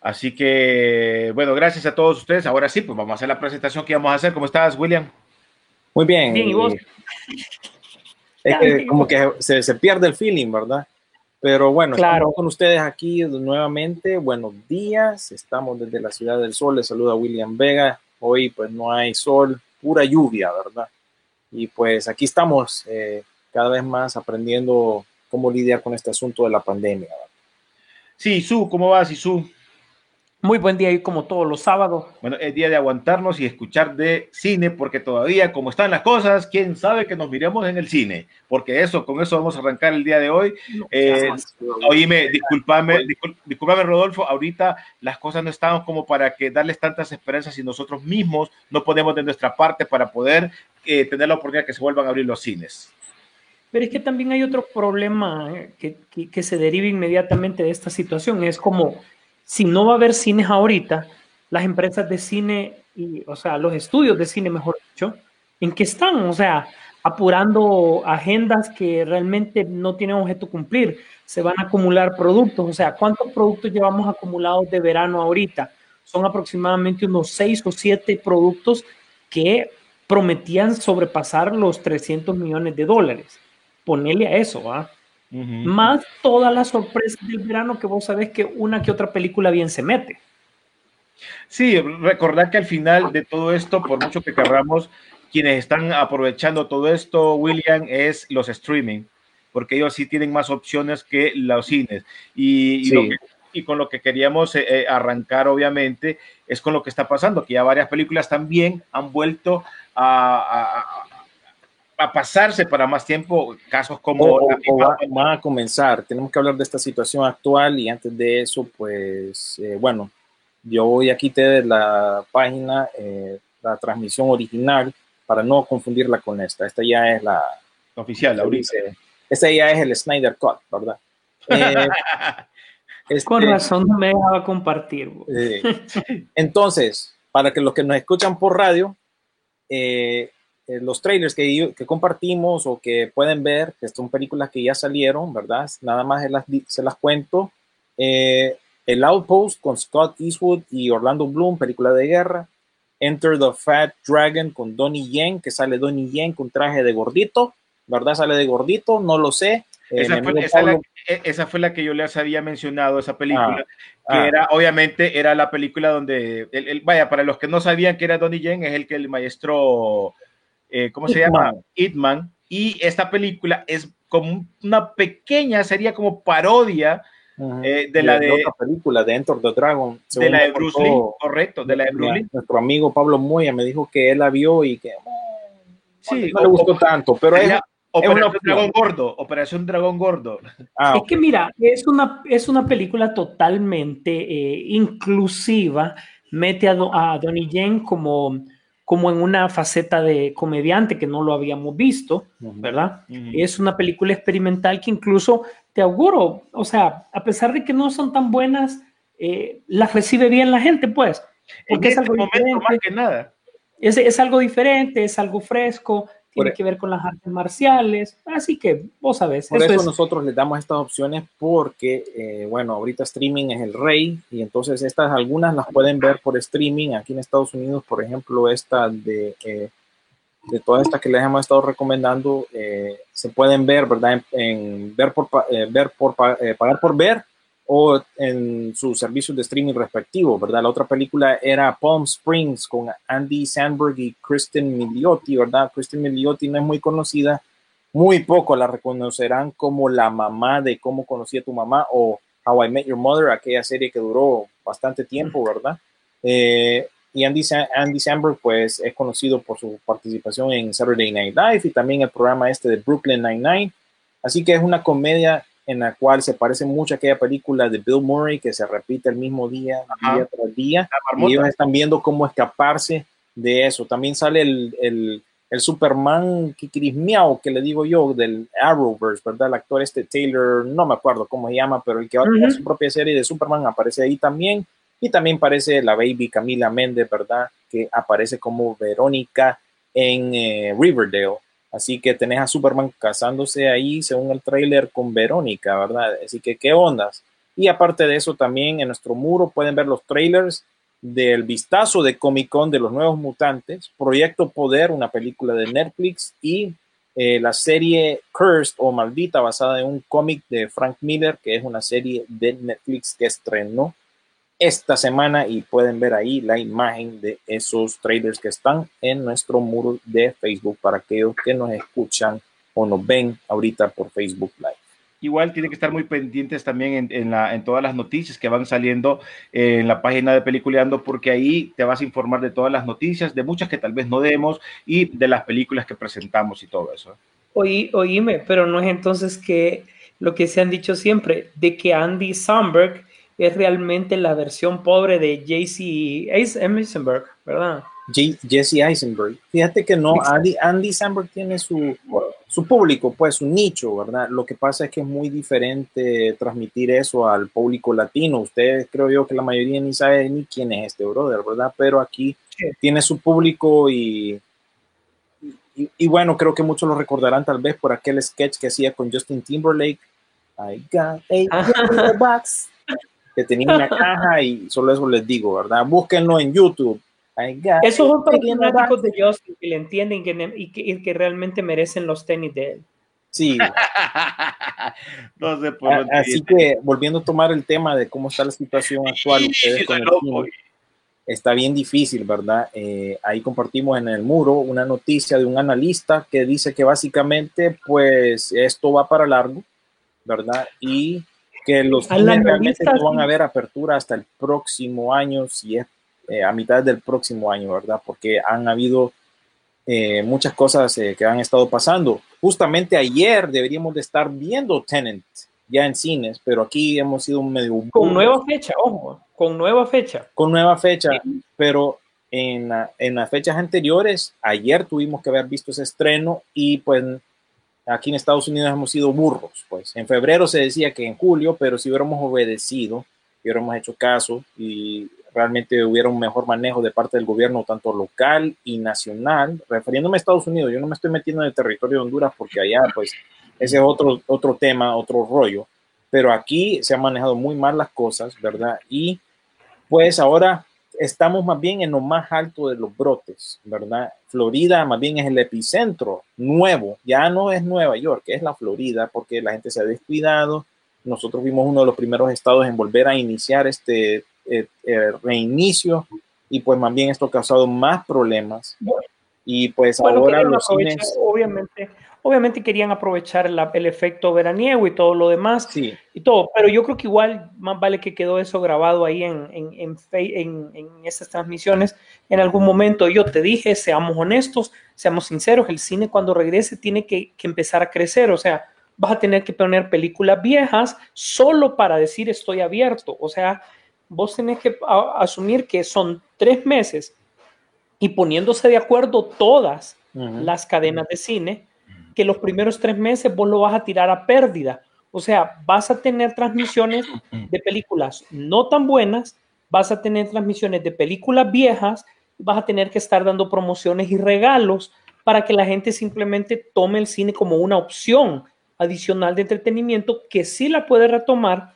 Así que, bueno, gracias a todos ustedes. Ahora sí, pues vamos a hacer la presentación que vamos a hacer. ¿Cómo estás, William? Muy bien. Bien, ¿y vos? Es que como que se, se pierde el feeling, ¿verdad? Pero bueno, Claro. estamos con ustedes aquí nuevamente. Buenos días. Estamos desde la Ciudad del Sol. Les saluda William Vega. Hoy pues no hay sol, pura lluvia, ¿verdad? Y pues aquí estamos eh, cada vez más aprendiendo cómo lidiar con este asunto de la pandemia. ¿verdad? Sí, Su, ¿cómo vas, Su? Muy buen día y como todos los sábados. Bueno, es día de aguantarnos y escuchar de cine, porque todavía, como están las cosas, quién sabe que nos miremos en el cine. Porque eso, con eso vamos a arrancar el día de hoy. Eh, Oíme, discúlpame, discúlpame, Rodolfo, ahorita las cosas no están como para que darles tantas esperanzas si nosotros mismos no ponemos de nuestra parte para poder eh, tener la oportunidad que se vuelvan a abrir los cines. Pero es que también hay otro problema eh, que, que- que se deriva inmediatamente de esta situación. Es como, si no va a haber cines ahorita, las empresas de cine, y, o sea, los estudios de cine, mejor dicho, ¿en qué están? O sea, apurando agendas que realmente no tienen objeto cumplir. Se van a acumular productos. O sea, ¿cuántos productos llevamos acumulados de verano ahorita? Son aproximadamente unos seis o siete productos que prometían sobrepasar los 300 millones de dólares. Ponele a eso, Más todas las sorpresas del verano que vos sabés que una que otra película bien se mete. Sí, recordar que al final de todo esto, por mucho que querramos, quienes están aprovechando todo esto, William, es los streaming, porque ellos sí tienen más opciones que los cines. Y, y Sí. lo que- y con lo que queríamos eh, eh, arrancar, obviamente, es con lo que está pasando, que ya varias películas también han vuelto a, a- a- pasarse para más tiempo, casos como... O, la o va- van a comenzar. Tenemos que hablar de esta situación actual y antes de eso, pues, eh, bueno, yo hoy aquí te de la página, eh, la transmisión original, para no confundirla con esta. Esta ya es la... oficial, ahorita. dice- Esta ya es el Snyder Cut, ¿verdad? Eh, este- Con razón no me dejaba compartir. eh, entonces, para que los que nos escuchan por radio, eh, eh, los trailers que, que compartimos o que pueden ver, que son películas que ya salieron, ¿verdad? Nada más se las, se las cuento. Eh, el Outpost con Scott Eastwood y Orlando Bloom, película de guerra. Enter the Fat Dragon con Donnie Yen, que sale Donnie Yen con traje de gordito, ¿verdad? Sale de gordito, no lo sé. Eh, Esa fue, esa, la, Pablo- e- esa fue la que yo les había mencionado, esa película, que ah. era, obviamente, era la película donde, el, el- vaya, para los que no sabían que era Donnie Yen, es el que el maestro, eh, ¿cómo se Ip llama? Man. Ip Man. Y esta película es como una pequeña, sería como parodia eh, de la de, otra película de Enter the Dragon. de la de Bruce Lee, correcto, de la de Bruce Lee. Nuestro amigo Pablo Moya me dijo que él la vio y que Sí, no le gustó o- tanto, pero es, es una Operación opción. Dragón Gordo, Operación Dragón Gordo. ah, Es que mira, es una, es una película totalmente eh, inclusiva, mete a, Do- a Donnie Yen como, como en una faceta de comediante que no lo habíamos visto, ¿verdad? Ujú. Es una película experimental que incluso te auguro, o sea, a pesar de que no son tan buenas, eh, las recibe bien la gente, pues, En porque es este algo momento, diferente. más que nada. Es, es algo diferente, es algo fresco, tiene Por- que ver con las artes marciales, así que vos sabés, por eso, eso es, nosotros les damos estas opciones porque, eh, bueno, ahorita streaming es el rey y entonces estas algunas las pueden ver por streaming aquí en Estados Unidos, por ejemplo, esta de eh, de todas estas que les hemos estado recomendando, eh, se pueden ver, ¿verdad? En, en ver por, eh, ver por eh, pagar por ver o en sus servicios de streaming respectivos, ¿verdad? La otra película era Palm Springs con Andy Sandberg y Kristen Milioti, ¿verdad? Kristen Milioti no es muy conocida, muy poco la reconocerán como la mamá de Cómo conocí a tu mamá o How I Met Your Mother, aquella serie que duró bastante tiempo, ¿verdad? Eh, y Andy, Andy Samberg, pues, es conocido por su participación en Saturday Night Live y también el programa este de Brooklyn Nine-Nine. Así que es una comedia en la cual se parece mucho a aquella película de Bill Murray que se repite el mismo día, Ajá. día tras día. Y ellos están viendo cómo escaparse de eso. También sale el, el, el Superman Miau, que le digo yo, del Arrowverse, ¿verdad? El actor este Taylor, no me acuerdo cómo se llama, pero el que va a tener Ujú. su propia serie de Superman aparece ahí también. Y también aparece la baby Camila Méndez, ¿verdad? Que aparece como Verónica en eh, Riverdale. Así que tenés a Superman casándose ahí, según el tráiler, con Verónica, ¿verdad? Así que, ¿qué ondas? Y aparte de eso, también en nuestro muro pueden ver los trailers del vistazo de Comic Con de los Nuevos Mutantes, Proyecto Poder, una película de Netflix, y eh, la serie Cursed o Maldita, basada en un cómic de Frank Miller, que es una serie de Netflix que estrenó esta semana y pueden ver ahí la imagen de esos trailers que están en nuestro muro de Facebook para aquellos que nos escuchan o nos ven ahorita por Facebook Live. Igual tienen que estar muy pendientes también en, en la, en todas las noticias que van saliendo en la página de Peliculeando, porque ahí te vas a informar de todas las noticias, de muchas que tal vez no demos y de las películas que presentamos y todo eso. Oí, oíme, pero no es entonces que lo que se han dicho siempre, de que Andy Samberg es realmente la versión pobre de JC Eisenberg, ¿verdad? Jesse Eisenberg. Fíjate que no. Andy, Andy Samberg tiene su, su público, pues su nicho, ¿verdad? Lo que pasa es que es muy diferente transmitir eso al público latino. Ustedes creo yo que la mayoría ni sabe ni quién es este brother, ¿verdad? Pero aquí Sí. tiene su público y, y, y bueno, creo que muchos lo recordarán tal vez por aquel sketch que hacía con Justin Timberlake. I got a box. Que tenía una caja y solo eso les digo, ¿verdad? Búsquenlo en YouTube. Big in the fanáticos de Justin que le entienden que y, que, y que realmente merecen los tenis de él. Sí, no sé por dónde así que volviendo a tomar el tema de cómo está la situación actual, ustedes con el cine, está bien difícil, ¿verdad? Eh, ahí compartimos en el muro una noticia de un analista que dice que básicamente, pues, esto va para largo, ¿verdad? Y que los cines realmente no van a sí. ver apertura hasta el próximo año, si es eh, a mitad del próximo año, ¿verdad? Porque han habido eh, muchas cosas eh, que han estado pasando. Justamente ayer deberíamos de estar viendo Tenant ya en cines, pero aquí hemos sido medio Con nueva fecha, ojo, con nueva fecha. con nueva fecha, pero en, en las fechas anteriores, ayer tuvimos que haber visto ese estreno y pues aquí en Estados Unidos hemos sido burros, pues. En febrero se decía que en julio, pero si hubiéramos obedecido, hubiéramos hecho caso y realmente hubiera un mejor manejo de parte del gobierno, tanto local y nacional, refiriéndome a Estados Unidos, yo no me estoy metiendo en el territorio de Honduras porque allá pues ese es otro, otro tema, otro rollo, pero aquí se han manejado muy mal las cosas, ¿verdad? Y pues ahora estamos más bien en lo más alto de los brotes, ¿verdad? Florida más bien es el epicentro nuevo, ya no es Nueva York, es la Florida, porque la gente se ha descuidado. Nosotros fuimos uno de los primeros estados en volver a iniciar este eh, eh, reinicio y pues más bien esto ha causado más problemas. Y pues Bueno, ahora los cines, obviamente, obviamente querían aprovechar la- el efecto veraniego y todo lo demás sí, y todo, pero yo creo que igual más vale que quedó eso grabado ahí en, en, en, en, en esas transmisiones en algún momento. Yo te dije, seamos honestos, seamos sinceros, el cine cuando regrese tiene que, que empezar a crecer, o sea, vas a tener que poner películas viejas solo para decir estoy abierto, o sea, vos tenés que asumir que son tres meses y poniéndose de acuerdo todas las cadenas de cine, que los primeros tres meses vos lo vas a tirar a pérdida. O sea, vas a tener transmisiones de películas no tan buenas, vas a tener transmisiones de películas viejas, vas a tener que estar dando promociones y regalos para que la gente simplemente tome el cine como una opción adicional de entretenimiento que sí la puede retomar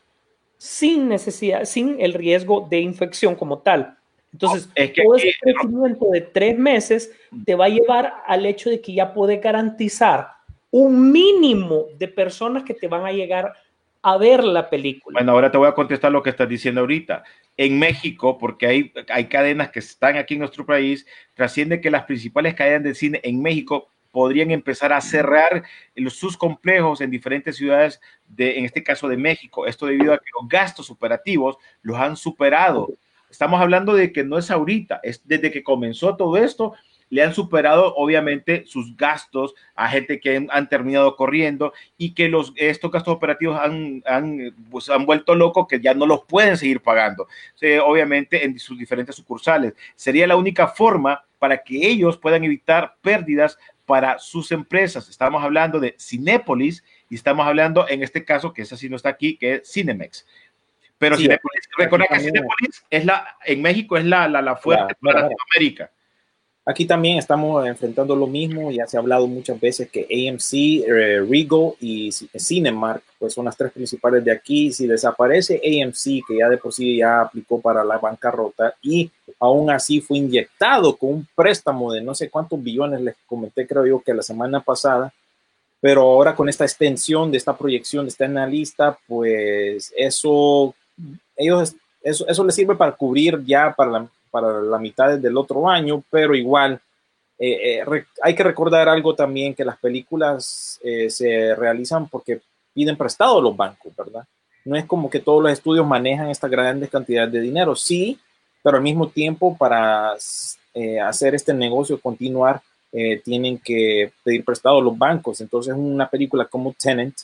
sin necesidad, sin el riesgo de infección como tal. Entonces, Es que todo aquí- ese crecimiento de tres meses te va a llevar al hecho de que ya puedes garantizar un mínimo de personas que te van a llegar a ver la película. Bueno, ahora te voy a contestar lo que estás diciendo ahorita. En México, porque hay, hay cadenas que están aquí en nuestro país, trasciende que las principales cadenas de cine en México podrían empezar a cerrar sus complejos en diferentes ciudades, de, en este caso de México. Esto debido a que los gastos operativos los han superado. Estamos hablando de que no es ahorita, es desde que comenzó todo esto, le han superado obviamente sus gastos a gente que han, terminado corriendo y que los, estos gastos operativos han, han, pues, han vuelto locos que ya no los pueden seguir pagando, obviamente en sus diferentes sucursales. Sería la única forma para que ellos puedan evitar pérdidas para sus empresas. Estamos hablando de Cinépolis y estamos hablando en este caso, que esa sí no está aquí, que es Cinemex. Pero Sí, Cinépolis, recordad que Cinépolis es la, en México es la, la, la fuerte para la- Latinoamérica. Aquí también estamos enfrentando lo mismo, ya se ha hablado muchas veces que AMC, eh, Regal y Cinemark pues son las tres principales de aquí. Si desaparece AMC, que ya de por sí ya aplicó para la bancarrota y aún así fue inyectado con un préstamo de no sé cuántos billones, les comenté creo yo que la semana pasada, pero ahora con esta extensión de esta proyección de esta analista, pues eso, ellos, eso, eso les sirve para cubrir ya para la, para la mitad del otro año, pero igual eh, eh, hay que recordar algo también, que las películas eh, se realizan porque piden prestado los bancos, ¿verdad? No es como que todos los estudios manejan esta grandes cantidades de dinero, sí, pero al mismo tiempo para hacer este negocio continuar, tienen que pedir prestado los bancos. Entonces, una película como Tenant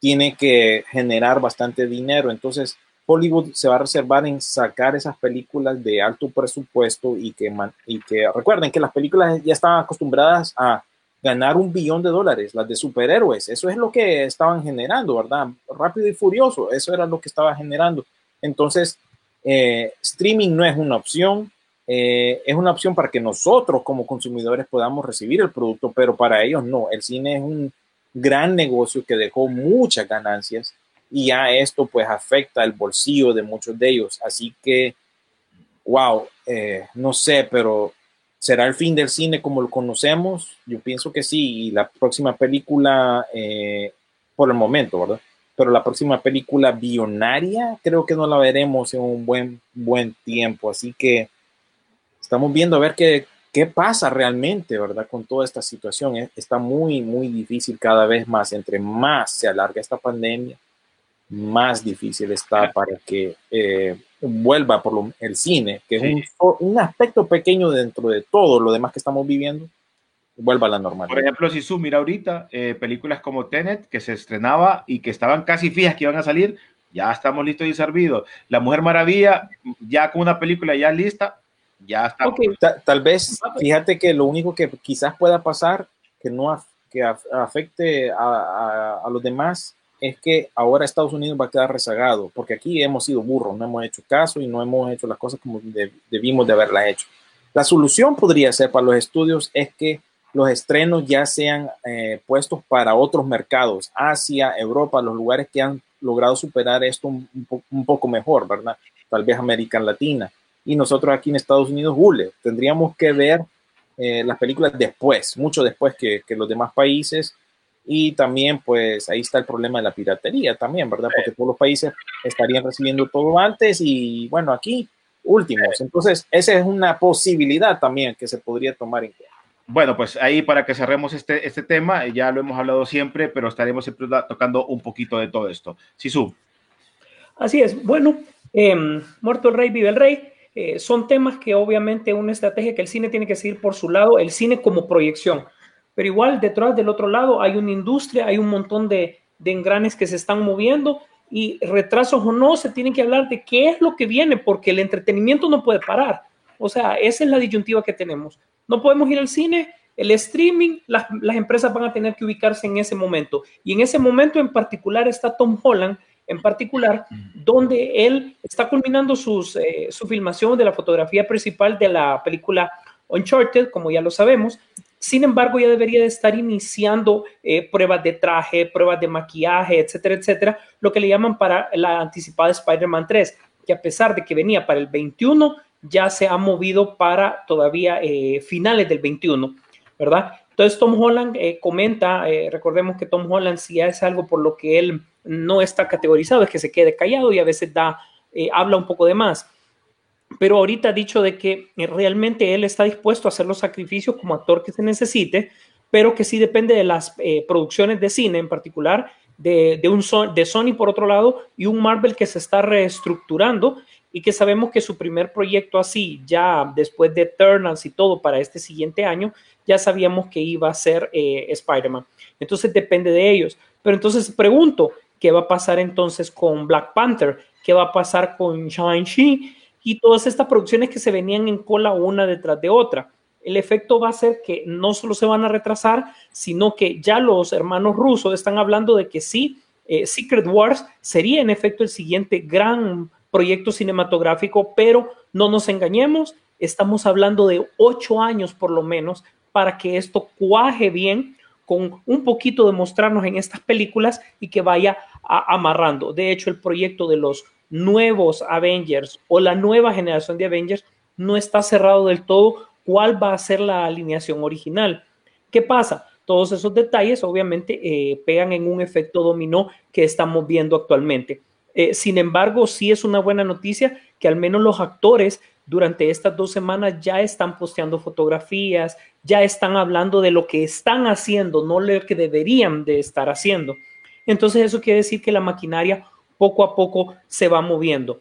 tiene que generar bastante dinero. Entonces, Hollywood se va a reservar en sacar esas películas de alto presupuesto y que, y que recuerden que las películas ya estaban acostumbradas a ganar un billón de dólares, las de superhéroes, eso es lo que estaban generando, ¿verdad? Rápido y furioso, eso era lo que estaba generando. Entonces, eh, streaming no es una opción, eh, es una opción para que nosotros como consumidores podamos recibir el producto, pero para ellos no. El cine es un gran negocio que dejó muchas ganancias y ya esto pues afecta el bolsillo de muchos de ellos. Así que, wow, eh, no sé, pero ¿será el fin del cine como lo conocemos? Yo pienso que sí, y la próxima película, eh, por el momento, ¿verdad? Pero la próxima película billonaria creo que no la veremos en un buen, buen tiempo. Así que estamos viendo a ver qué, qué pasa realmente, ¿verdad? Con toda esta situación. Eh, Está muy, muy difícil cada vez más. Entre más se alarga esta pandemia, más difícil está para que eh, vuelva por lo- el cine, que es un, un aspecto pequeño dentro de todo lo demás que estamos viviendo, vuelva a la normalidad. Por ejemplo, si tú mira ahorita eh, películas como Tenet, que se estrenaba y que estaban casi fijas que iban a salir, ya estamos listos y servidos. La Mujer Maravilla, ya con una película ya lista, ya está. Ok, Ta- tal vez, fíjate que lo único que quizás pueda pasar que no af- que af- afecte a, a- a los demás es que ahora Estados Unidos va a quedar rezagado, porque aquí hemos sido burros, no hemos hecho caso y no hemos hecho las cosas como de- debimos de haberlas hecho. La solución podría ser para los estudios es que los estrenos ya sean eh, puestos para otros mercados, Asia, Europa, los lugares que han logrado superar esto un, un po- un poco mejor, ¿verdad? Tal vez América Latina. Y nosotros aquí en Estados Unidos, hule, tendríamos que ver eh, las películas después, mucho después que, que los demás países. Y también, pues ahí está el problema de la piratería también, ¿verdad? Porque todos los países estarían recibiendo todo antes y bueno, aquí últimos. Entonces, esa es una posibilidad también que se podría tomar en cuenta. Bueno, pues ahí para que cerremos este, este tema, eh, ya lo hemos hablado siempre, pero estaremos siempre tocando un poquito de todo esto. Sisu, Así es. Bueno, eh, muerto el rey, vive el rey. Eh, son temas que obviamente una estrategia que el cine tiene que seguir por su lado, el cine como proyección. Pero igual detrás del otro lado hay una industria, hay un montón de, de engranes que se están moviendo y retrasos o no, se tiene que hablar de qué es lo que viene, porque el entretenimiento no puede parar. O sea, esa es la disyuntiva que tenemos. No podemos ir al cine, el streaming, las, las empresas van a tener que ubicarse en ese momento. Y en ese momento en particular está Tom Holland, en particular, donde él está culminando sus, eh, su filmación de la fotografía principal de la película Uncharted, como ya lo sabemos. Sin embargo, ya debería de estar iniciando eh, pruebas de traje, pruebas de maquillaje, etcétera, etcétera, lo que le llaman para la anticipada Spider-Man 3, que a pesar de que venía para el 21, ya se ha movido para todavía eh, finales del 21, ¿verdad? Entonces Tom Holland eh, comenta, recordemos que Tom Holland si es algo por lo que él no está categorizado, es que se quede callado y a veces da, habla un poco de más. Pero ahorita ha dicho de que realmente él está dispuesto a hacer los sacrificios como actor que se necesite, pero que sí depende de las producciones de cine en particular de, un de Sony por otro lado y un Marvel que se está reestructurando y que sabemos que su primer proyecto así, ya después de Eternals y todo para este siguiente año, ya sabíamos que iba a ser eh, Spider-Man. Entonces depende de ellos. Pero entonces pregunto, ¿qué va a pasar entonces con Black Panther? ¿Qué va a pasar con Shang-Chi? Y todas estas producciones que se venían en cola una detrás de otra el efecto va a ser que no solo se van a retrasar, sino que ya los hermanos rusos están hablando de que sí, eh, Secret Wars sería en efecto el siguiente gran proyecto cinematográfico, pero no nos engañemos, estamos hablando de ocho años por lo menos para que esto cuaje bien con un poquito de mostrarnos en estas películas y que vaya amarrando. De hecho, el proyecto de los nuevos Avengers o la nueva generación de Avengers no está cerrado del todo cuál va a ser la alineación original. ¿Qué pasa? Todos esos detalles obviamente eh, pegan en un efecto dominó que estamos viendo actualmente. Eh, sin embargo, sí es una buena noticia que al menos los actores durante estas dos semanas ya están posteando fotografías, ya están hablando de lo que están haciendo, no lo que deberían de estar haciendo. Entonces eso quiere decir que la maquinaria poco a poco se va moviendo.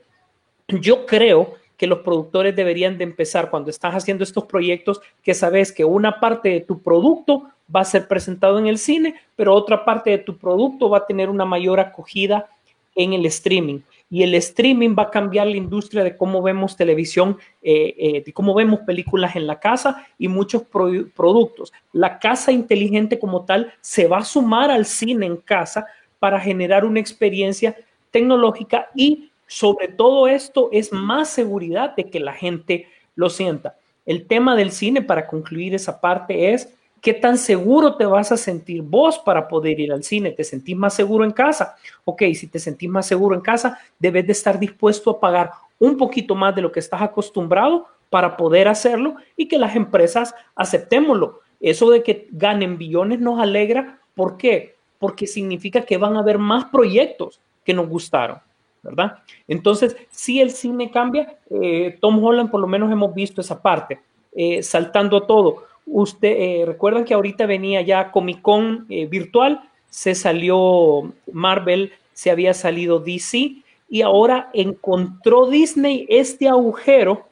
Yo creo que los productores deberían de empezar cuando estás haciendo estos proyectos, que sabes que una parte de tu producto va a ser presentado en el cine, pero otra parte de tu producto va a tener una mayor acogida en el streaming. Y el streaming va a cambiar la industria de cómo vemos televisión, eh, eh, de cómo vemos películas en la casa y muchos productos. La casa inteligente como tal se va a sumar al cine en casa para generar una experiencia tecnológica y sobre todo esto es más seguridad de que la gente lo sienta. El tema del cine, para concluir esa parte, es qué tan seguro te vas a sentir vos para poder ir al cine. ¿Te sentís más seguro en casa? Ok, si te sentís más seguro en casa, debes de estar dispuesto a pagar un poquito más de lo que estás acostumbrado para poder hacerlo y que las empresas aceptémoslo. Eso de que ganen billones nos alegra. ¿Por qué? Porque significa que van a haber más proyectos que nos gustaron. ¿verdad? Entonces, si el cine cambia, eh, Tom Holland por lo menos hemos visto esa parte, eh, saltando todo. Usted, eh, recuerdan que ahorita venía ya Comic Con virtual, se salió Marvel, se había salido DC y ahora encontró Disney este agujero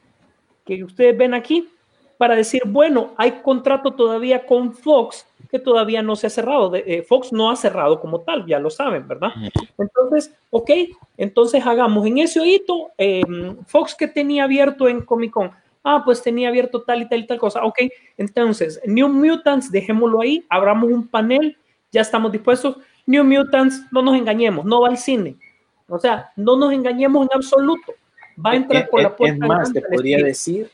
que ustedes ven aquí para decir, bueno, hay contrato todavía con Fox que todavía no se ha cerrado. Eh, Fox no ha cerrado como tal, ya lo saben, ¿verdad? Entonces, ok, entonces hagamos en ese oído, em, Fox que tenía abierto en Comic Con, ah, pues tenía abierto tal y tal y tal cosa, ok, entonces, New Mutants, dejémoslo ahí, abramos un panel, ya estamos dispuestos. New Mutants, no nos engañemos, no va al cine. O sea, no nos engañemos en absoluto. Va a entrar por la puerta. Es más, te podría decir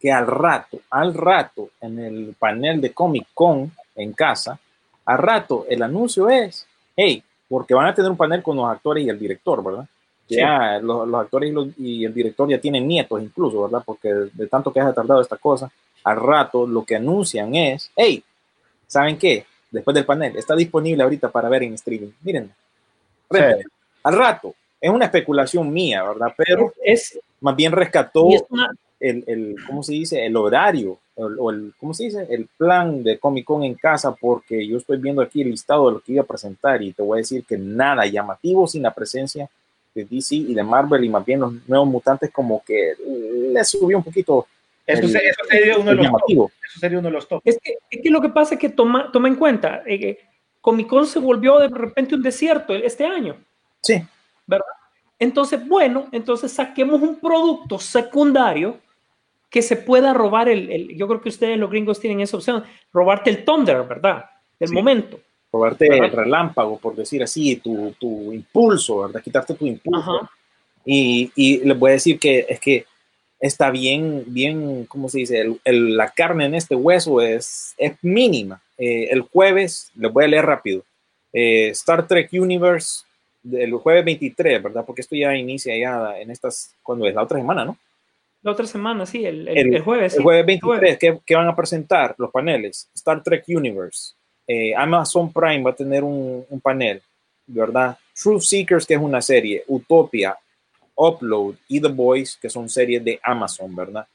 que al rato, al rato, en el panel de Comic Con, en casa, a rato el anuncio es, hey, porque van a tener un panel con los actores y el director, ¿verdad? Ya los, actores y, el director ya tienen nietos incluso, ¿verdad? Porque de, tanto que ha tardado esta cosa, al rato lo que anuncian es, hey, ¿saben qué? Después del panel, está disponible ahorita para ver en streaming. Miren, al rato, es una especulación mía, ¿verdad? Pero es, más bien rescató el, el, ¿cómo se dice? El horario o el, ¿cómo se dice? El plan de Comic Con en casa, porque yo estoy viendo aquí el listado de lo que iba a presentar y te voy a decir que nada llamativo sin la presencia de DC y de Marvel y más bien los nuevos mutantes como que le subió un poquito. Eso, sería, uno de los top. Eso sería uno de los top. Es que, es que lo que pasa es que toma, toma en cuenta, eh, Comic Con se volvió de repente un desierto este año. Sí. ¿Verdad? Entonces, bueno, entonces saquemos un producto secundario que se pueda robar el, yo creo que ustedes los gringos tienen esa opción, robarte el thunder, ¿verdad? El momento. Robarte el relámpago, por decir así, tu, tu impulso, ¿verdad? Quitarte tu impulso. Y, y, les voy a decir que es que está bien, bien, ¿cómo se dice? El, la carne en este hueso es, es mínima. Eh, el jueves, les voy a leer rápido. Eh, Star Trek Universe, el jueves 23, ¿verdad? Porque esto ya inicia ya en estas, cuando es la otra semana, ¿no? La otra semana, sí, el, el, El- el jueves. El sí, jueves el 23, ¿qué, qué van a presentar los paneles? Star Trek Universe. Eh, Amazon Prime va a tener un, panel, ¿verdad? Truth Seekers, que es una serie. Utopia, Upload y The Boys, que son series de Amazon, ¿verdad?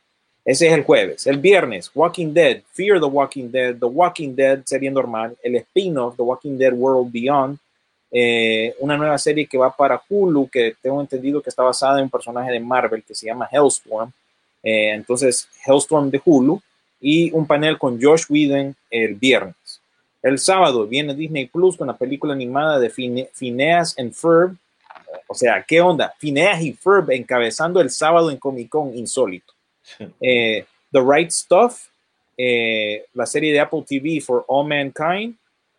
Ese es el jueves. El viernes, Walking Dead, Fear the Walking Dead, The Walking Dead, serie normal. El spin-off, The Walking Dead World Beyond. eh, una nueva serie que va para Hulu, que tengo entendido que está basada en un personaje de Marvel que se llama Hellstorm. Eh, entonces, Hellstorm de Hulu y un panel con Josh Whedon el viernes. El sábado viene Disney Plus con la película animada de Fine- Phineas and Ferb. O sea, ¿qué onda? Phineas y Ferb encabezando el sábado en Comic Con, insólito. Eh, the Right Stuff, eh, la serie de Apple TV for All Mankind.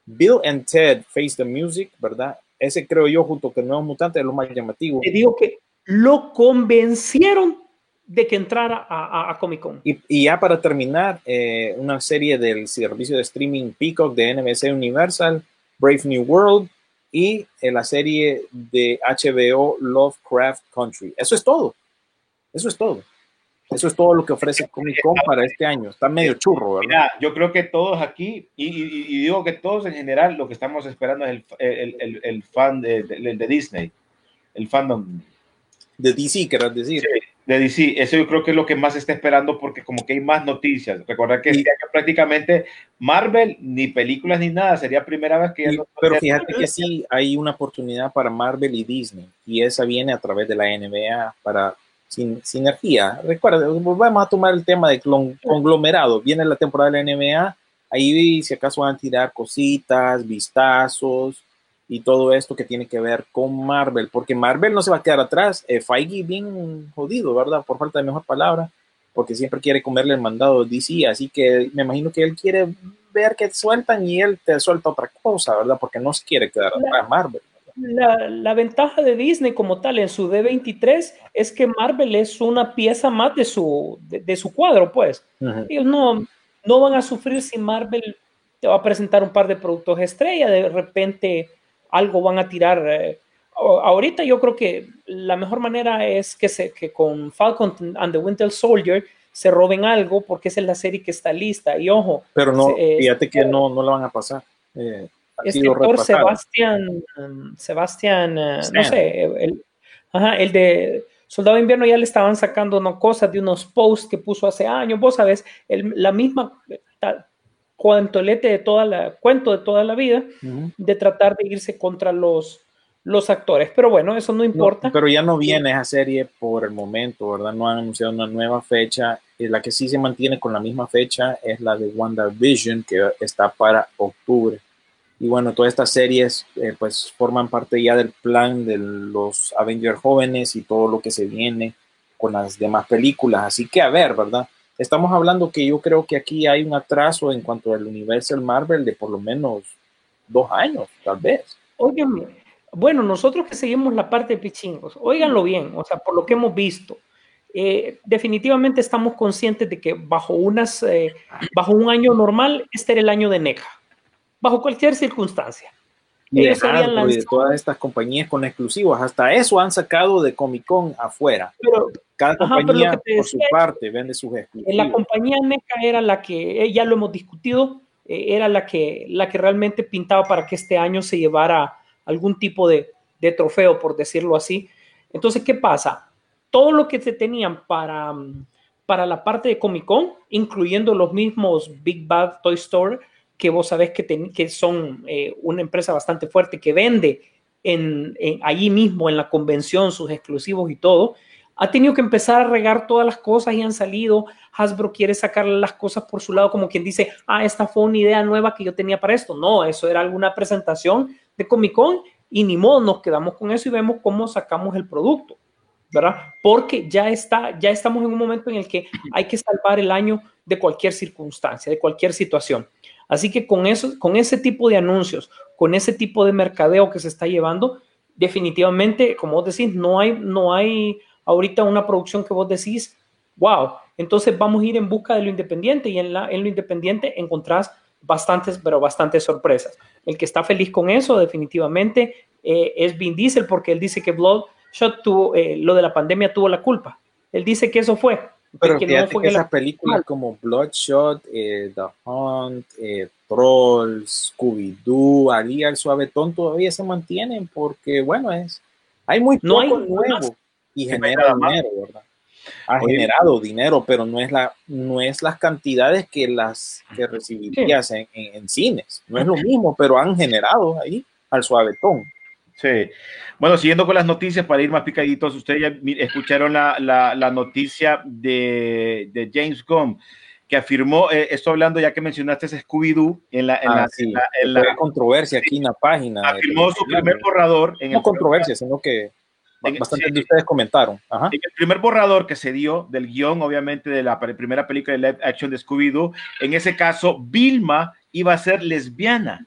Bill and Ted Face the Music, ¿verdad? Ese creo yo, junto con Nuevos Mutantes, es lo más llamativo. Te digo que lo convencieron de que entrara a, a- a Comic Con. Y, y ya para terminar, eh, una serie del servicio de streaming Peacock de NBC Universal, Brave New World y eh, la serie de HBO Lovecraft Country. Eso es todo. Eso es todo. Eso es todo lo que ofrece Comic Con para este año. Está medio churro, ¿verdad? Mira, yo creo que todos aquí, y, y- y digo que todos en general, lo que estamos esperando es el, el- el- el fan de, de- de Disney, el fandom De DC, querrás decir. de DC. Eso yo creo que es lo que más se está esperando porque como que hay más noticias. Recordar que Y- este año prácticamente Marvel, ni películas ni nada, sería primera vez que... ya Y- no- pero fíjate que sí hay una oportunidad para Marvel y Disney y esa viene a través de la NBA para sin, sinergia. Recuerda, vamos a tomar el tema de clon- conglomerado. Viene la temporada de la NBA, ahí si acaso van a tirar cositas, vistazos y todo esto que tiene que ver con Marvel, porque Marvel no se va a quedar atrás. Eh, Feige bien jodido, ¿verdad? Por falta de mejor palabra, porque siempre quiere comerle el mandado a DC, así que me imagino que él quiere ver que sueltan y él te suelta otra cosa, ¿verdad? Porque no se quiere quedar atrás Marvel. La, la ventaja de Disney como tal en su D23 es que Marvel es una pieza más de su, de, de su cuadro, pues. Ellos no, no van a sufrir si Marvel te va a presentar un par de productos estrella, de repente algo van a tirar. eh, ahorita yo creo que la mejor manera es que, se, que con Falcon and the Winter Soldier se roben algo porque esa es la serie que está lista. Y ojo, Pero no, eh, fíjate que no, no la van a pasar. Eh, este actor. Sebastián, Sebastián, eh, no sé, el, ajá, el de Soldado de Invierno ya le estaban sacando no, cosas de unos posts que puso hace años, vos sabes, el- la misma ta- cuentolete de toda la, cuento de toda la vida de tratar de irse contra los, los actores, pero bueno, eso no No, importa. pero ya no viene esa serie por el momento, ¿verdad? No han anunciado una nueva fecha. Y la que sí se mantiene con la misma fecha es la de WandaVision, que está para octubre. Y bueno, todas estas series eh, pues forman parte ya del plan de los Avengers jóvenes y todo lo que se viene con las demás películas. Así que a ver, ¿verdad? Estamos hablando que yo creo que aquí hay un atraso en cuanto al Universal Marvel de por lo menos dos años, tal vez. Óiganme, bueno, nosotros que seguimos la parte de pichingos, óiganlo bien, o sea, por lo que hemos visto, eh, definitivamente estamos conscientes de que bajo, unas, eh, bajo un año normal, este era el año de NECA, bajo cualquier circunstancia. y de y de lanzado- todas estas compañías con exclusivos. Hasta eso han sacado de Comic Con afuera. Pero Cada Ajá, compañía, te por su decía parte, vende sus eh, la exclusivos. compañía NECA era la que, eh, ya lo hemos discutido, eh, era la que, la que realmente pintaba para que este año se llevara algún tipo de, de trofeo, por decirlo así. Entonces, ¿qué pasa? Todo lo que se tenían para, para la parte de Comic Con, incluyendo los mismos Big Bad Toy Store, que vos sabés que, ten- que son eh, una empresa bastante fuerte que vende en, en- allí mismo en la convención sus exclusivos y todo, ha tenido que empezar a regar todas las cosas y han salido. Hasbro quiere sacar las cosas por su lado, como quien dice, ah, esta fue una idea nueva que yo tenía para esto. No, eso era alguna presentación de Comic Con y ni modo, nos quedamos con eso y vemos cómo sacamos el producto, ¿verdad? Porque ya está, ya estamos en un momento en el que hay que salvar el año de cualquier circunstancia, de cualquier situación. Así que con eso, con ese tipo de anuncios, con ese tipo de mercadeo que se está llevando, definitivamente, como decís, no hay, no hay ahorita una producción que vos decís, wow, entonces vamos a ir en busca de lo independiente y en, la, en lo independiente encontrás bastantes, pero bastantes sorpresas. El que está feliz con eso definitivamente eh, es Vin Diesel porque él dice que Bloodshot tuvo, eh, lo de la pandemia tuvo la culpa. Él dice que eso fue, Pero que no fue que que la- esas películas como Bloodshot, eh, The Hunt, eh, Trolls, Scooby-Doo, Ali al Suavetón todavía se mantienen porque, bueno, es hay muy No poco hay nuevo más. Y genera dinero, ¿verdad? Ha Oye. generado dinero, pero no es, la, no es las cantidades que las que recibirías en, en- en cines. No es lo mismo, pero han generado ahí al Suavetón. Sí. Bueno, siguiendo con las noticias, para ir más picaditos, ustedes ya escucharon la, la- la noticia de, de James Gunn, que afirmó, eh, esto hablando ya que mencionaste Scooby-Doo, en la, en Ah, la- sí, en la- en la- fue controversia aquí en la página. afirmó su primer borrador en no el, controversia, sino que Sí. de ustedes comentaron. Ajá. en el primer borrador que se dio del guion, obviamente, de la primera película de live action de Scooby-Doo, en ese caso, Vilma iba a ser lesbiana.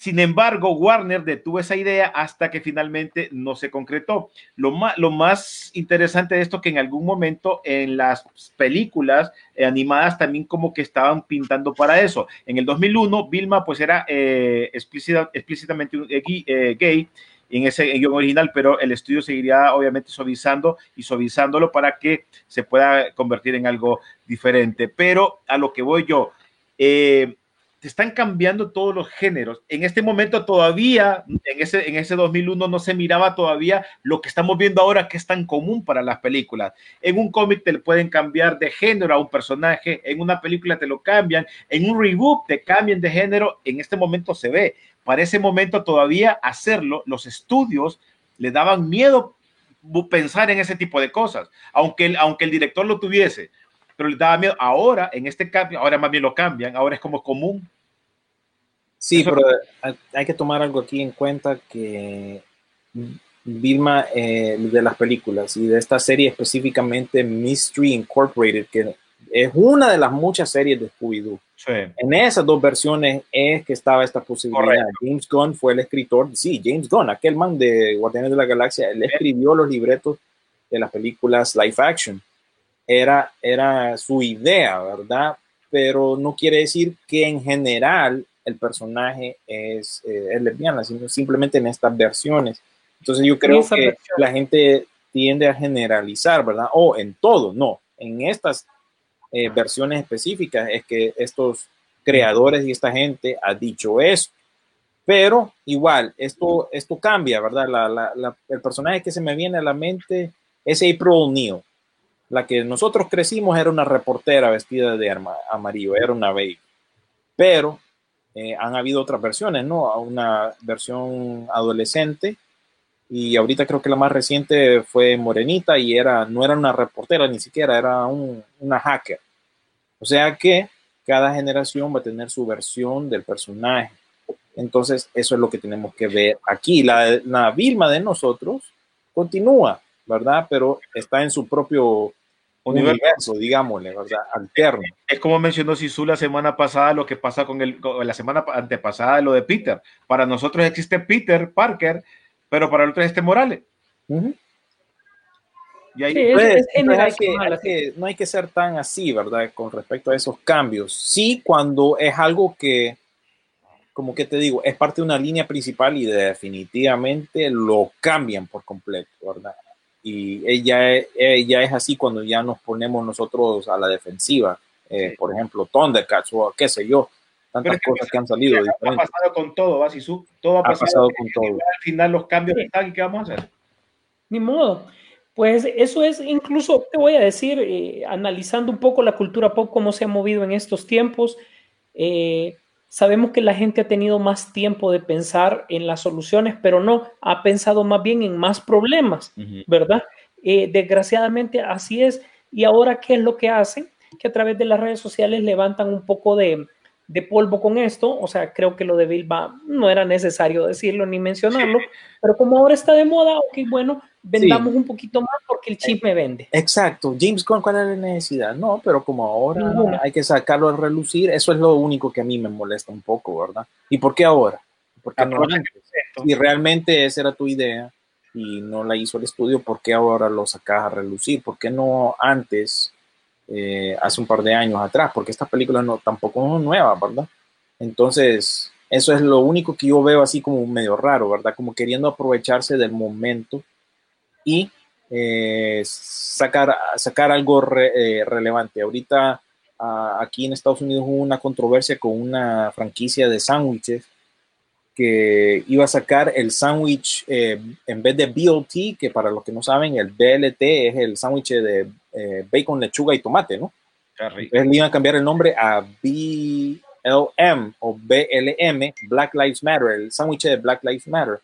Sin embargo, Warner detuvo esa idea hasta que finalmente no se concretó. Lo más, lo más interesante de esto que en algún momento en las películas eh, animadas también como que estaban pintando para eso. En el 2001, Vilma pues era eh, explícita- explícitamente eh, eh, gay en ese guion original, pero el estudio seguiría obviamente suavizando y suavizándolo para que se pueda convertir en algo diferente. Pero a lo que voy yo, eh, te están cambiando todos los géneros. En este momento todavía, en ese, en ese 2001 no se miraba todavía lo que estamos viendo ahora que es tan común para las películas. En un cómic te pueden cambiar de género a un personaje, en una película te lo cambian, en un reboot te cambian de género, en este momento se ve. Para ese momento todavía hacerlo, los estudios le daban miedo pensar en ese tipo de cosas, aunque aunque el director lo tuviese, pero le daba miedo. Ahora, en este cambio, ahora más bien lo cambian, ahora es como común. Sí, Eso- pero hay- hay que tomar algo aquí en cuenta que Vilma eh, de las películas y de esta serie específicamente Mystery Incorporated, que es una de las muchas series de Scooby-Doo. Sí. En esas dos versiones es que estaba esta posibilidad. Correcto. James Gunn fue el escritor, sí, James Gunn, aquel man de Guardianes de la Galaxia, él escribió los libretos de las películas live action. Era, era su idea, ¿verdad? Pero no quiere decir que en general el personaje es, eh, es lesbiana, sino simplemente en estas versiones. Entonces yo creo que versión. la gente tiende a generalizar, ¿verdad? O en todo, no. En estas eh, versiones específicas es que estos creadores y esta gente ha dicho eso. Pero igual, esto, esto cambia, ¿verdad? La- la- la- el personaje que se me viene a la mente es April O'Neil. La que nosotros crecimos era una reportera vestida de amarillo, era una baby. Pero eh, han habido otras versiones, ¿no? Una versión adolescente y ahorita creo que la más reciente fue Morenita y era, no era una reportera ni siquiera, era un- una hacker. O sea que cada generación va a tener su versión del personaje. Entonces, eso es lo que tenemos que ver aquí. La, la Vilma de nosotros continúa, ¿verdad? Pero está en su propio Universo. digámosle, ¿verdad? Alterno. Es como mencionó Sisu la semana pasada, lo que pasa con el, con la semana antepasada, lo de Peter. Para nosotros existe Peter Parker, pero para el otro es este Morales. Ujú. Y ahí, Sí, es- Pues, es entonces hay que- no hay que ser tan así, ¿verdad? Con respecto a esos cambios. Sí, cuando es algo que, como que te digo, es parte de una línea principal y definitivamente lo cambian por completo, ¿verdad? Y ella, ella es así cuando ya nos ponemos nosotros a la defensiva. Eh, por ejemplo, Thundercats o qué sé yo, tantas es que cosas que han salido ha pasado con todo, ¿va, Sisu? Todo ha Ha pasado, pasado con todo. Al final los cambios Sí. están y ¿qué vamos a hacer? Ni modo. Pues eso es, incluso te voy a decir, eh, analizando un poco la cultura pop, cómo se ha movido en estos tiempos, eh, sabemos que la gente ha tenido más tiempo de pensar en las soluciones, pero no, ha pensado más bien en más problemas, ¿verdad? Eh, desgraciadamente así es. Y ahora, ¿qué es lo que hacen? Que a través de las redes sociales levantan un poco de, de polvo con esto. O sea, creo que lo de Bilba no era necesario decirlo ni mencionarlo, pero como ahora está de moda, ok, bueno, vendamos un poquito más porque el chip me vende. Exacto, James Gunn, ¿cuál es la necesidad? No, pero como ahora Ninguna. hay que sacarlo a relucir, eso es lo único que a mí me molesta un poco, ¿verdad? ¿Y por qué ahora? ¿Por qué no? Si realmente esa era tu idea y no la hizo el estudio, ¿por qué ahora lo sacas a relucir? ¿Por qué no antes, eh, hace un par de años atrás? Porque estas películas no, tampoco son nuevas, ¿verdad? Entonces, eso es lo único que yo veo así como medio raro, ¿verdad? Como queriendo aprovecharse del momento y eh, sacar, sacar algo re- eh, relevante. Ahorita ah, aquí en Estados Unidos hubo una controversia con una franquicia de sándwiches que iba a sacar el sándwich eh, en vez de BLT, que para los que no saben, el BLT es el sándwich de bacon, lechuga y tomate, ¿no? Entonces le iban a cambiar el nombre a BLM o BLM, Black Lives Matter, el sándwich de Black Lives Matter.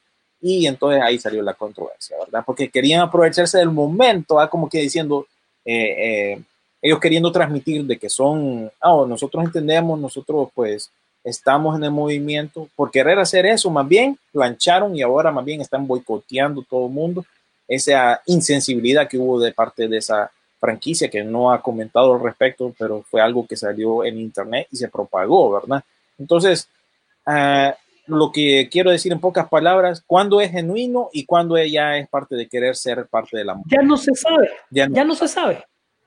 Y entonces ahí salió la controversia, ¿verdad? Porque querían aprovecharse del momento, ¿ah? como que diciendo, eh, eh, ellos queriendo transmitir de que son, ah, nosotros entendemos, nosotros pues estamos en el movimiento, por querer hacer eso, más bien plancharon y ahora más bien están boicoteando todo el mundo esa insensibilidad que hubo de parte de esa franquicia que no ha comentado al respecto, pero fue algo que salió en internet y se propagó, ¿verdad? Entonces, ah, lo que quiero decir en pocas palabras, ¿cuándo es genuino y cuándo ya es parte de querer ser parte de la Ya no se sabe. Ya no. ya no se sabe,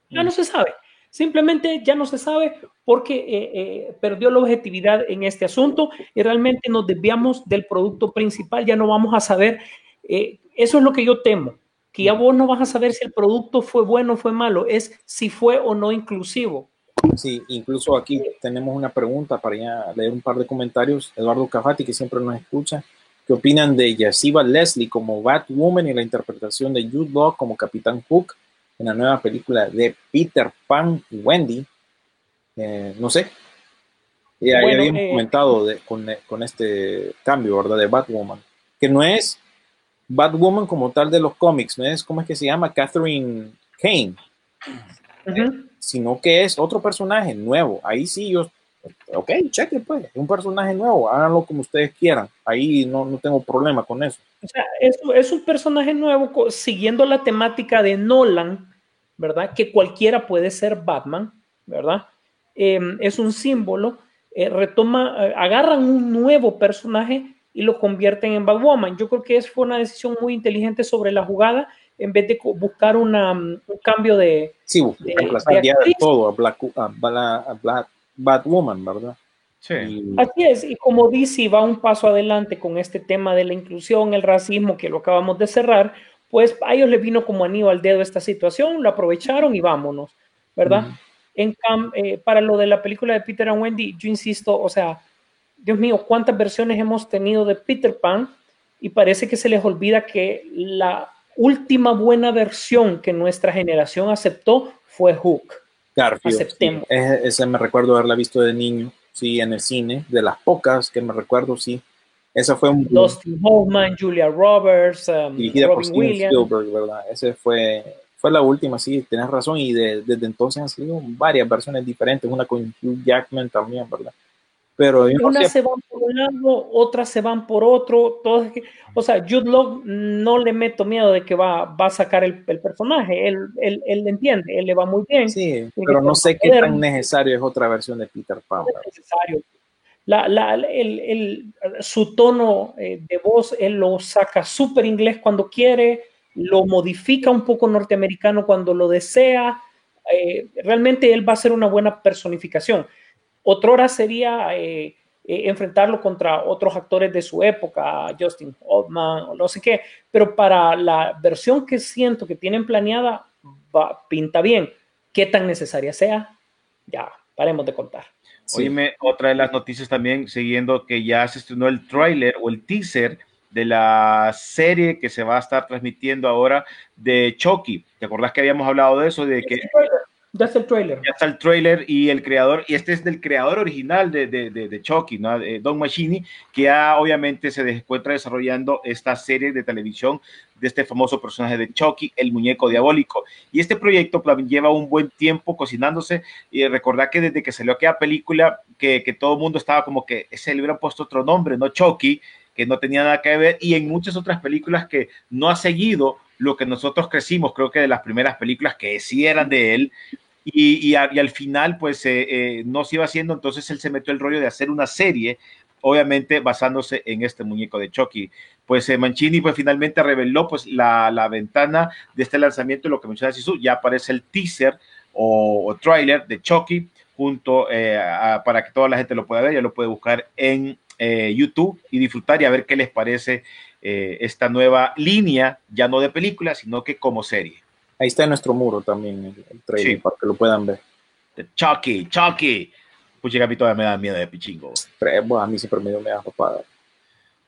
ya no se sabe. Simplemente ya no se sabe porque eh, eh, perdió la objetividad en este asunto y realmente nos desviamos del producto principal, ya no vamos a saber, eh, eso es lo que yo temo, que ya vos no vas a saber si el producto fue bueno o fue malo, es si fue o no inclusivo. Sí, incluso aquí tenemos una pregunta para ya leer un par de comentarios. Eduardo Cafati, que siempre nos escucha, ¿qué opinan de Yasiva Leslie como Batwoman y la interpretación de Jude Law como Capitán Hook en la nueva película de Peter Pan y Wendy? Eh, no sé. Ya, ya Bueno, habíamos eh, comentado de- con, con este cambio, ¿verdad? De Batwoman. Que no es Batwoman como tal de los cómics, no es, ¿cómo es que se llama? Catherine Kane. Sino que es otro personaje nuevo. Ahí sí yo, ok, cheque pues, es un personaje nuevo, háganlo como ustedes quieran. Ahí no, no tengo problema con eso. O sea, es, es un personaje nuevo siguiendo la temática de Nolan, ¿verdad? Que cualquiera puede ser Batman, ¿verdad? Eh, es un símbolo, eh, retoma, eh, agarran un nuevo personaje y lo convierten en Batwoman. Yo creo que eso fue una decisión muy inteligente sobre la jugada en vez de buscar una, mm, un cambio de... Sí, De- de actriz. todo a Black, a Bla- a Black- Batwoman, ¿verdad? Sí. Y- Así es, y como DC va un paso adelante con este tema de la inclusión, el racismo, que lo acabamos de cerrar, pues a ellos les vino como anillo al dedo esta situación, lo aprovecharon y vámonos, ¿verdad? Ujú. En cam- eh, para lo de la película de Peter and Wendy, yo insisto, o sea, Dios mío, cuántas versiones hemos tenido de Peter Pan y parece que se les olvida que la última buena versión que nuestra generación aceptó fue Hook. Garfield, sí. Aceptemos. Ese, ese me recuerdo haberla visto de niño, sí, en el cine, de las pocas que me recuerdo, sí. Esa fue un Dustin Hoffman, Julia Roberts, um, dirigida por Robin Steven Williams. Spielberg, ¿verdad? Ese fue, fue la última, sí, tienes razón, y de- desde entonces han salido varias versiones diferentes, una con Hugh Jackman también, ¿verdad? Pero Unas se van por un lado, otras se van por otro. Todas, o sea, Jude Law no le meto miedo de que va, va a sacar el, el personaje. Él, él, él entiende, él le va muy bien. sí, pero no sé qué tan necesario es otra versión de Peter Pan, no es necesario. La, la- el, el- su tono eh, de voz, él lo saca súper inglés cuando quiere, lo modifica un poco norteamericano cuando lo desea. Eh, realmente él va a ser una buena personificación. Otrora sería eh, eh, enfrentarlo contra otros actores de su época, Justin Hoffman o no sé qué, pero para la versión que siento que tienen planeada, va- pinta bien. ¿Qué tan necesaria sea? Ya, paremos de contar. Sí. Oíme, otra de las noticias también, siguiendo que ya se estrenó el tráiler o el teaser de la serie que se va a estar transmitiendo ahora de Chucky. ¿Te acordás que habíamos hablado de eso? De que Ya está el trailer. ya está el tráiler y el creador, y este es del creador original de, de, de, de Chucky, ¿no? De Don Machini, que ya obviamente se encuentra desarrollando esta serie de televisión de este famoso personaje de Chucky, el muñeco diabólico. Y este proyecto pues, lleva un buen tiempo cocinándose y recordar que desde que salió aquella película, que, que todo el mundo estaba como que se le hubieran puesto otro nombre, ¿no? Chucky, que no tenía nada que ver, y en muchas otras películas que no ha seguido lo que nosotros crecimos, creo que de las primeras películas que sí eran de él, y, al final pues eh, eh, no se iba haciendo, entonces él se metió el rollo de hacer una serie, obviamente basándose en este muñeco de Chucky. Pues eh, Mancini pues finalmente reveló pues la, ventana de este lanzamiento, lo que menciona Sisu, ya aparece el teaser o, o trailer de Chucky junto eh, a, para que toda la gente lo pueda ver, ya lo puede buscar en eh, YouTube y disfrutar y a ver qué les parece esta nueva línea, ya no de película, sino que como serie. Ahí está en nuestro muro también el, el trailer Sí. para que lo puedan ver. Chucky, Chucky. Pucha, que a mí todavía me da miedo de pichingo. Pero, bueno, a mí siempre me dio media papada.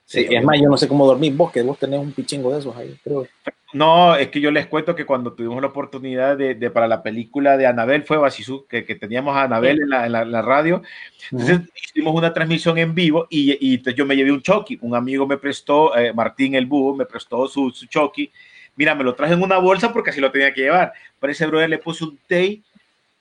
Sí, es más, yo no sé cómo dormir. Vos, que vos tenés un pichingo de esos ahí, creo. No, es que yo les cuento que cuando tuvimos la oportunidad de, de- para la película de Anabel, fue Basizú, que, que teníamos a Anabel en, la, en la- en la radio, entonces hicimos una transmisión en vivo y, y yo me llevé un Chucky, un amigo me prestó, eh, Martín el Búho, me prestó su, su Chucky, mira, me lo traje en una bolsa porque así lo tenía que llevar, pero ese brother le puso un tape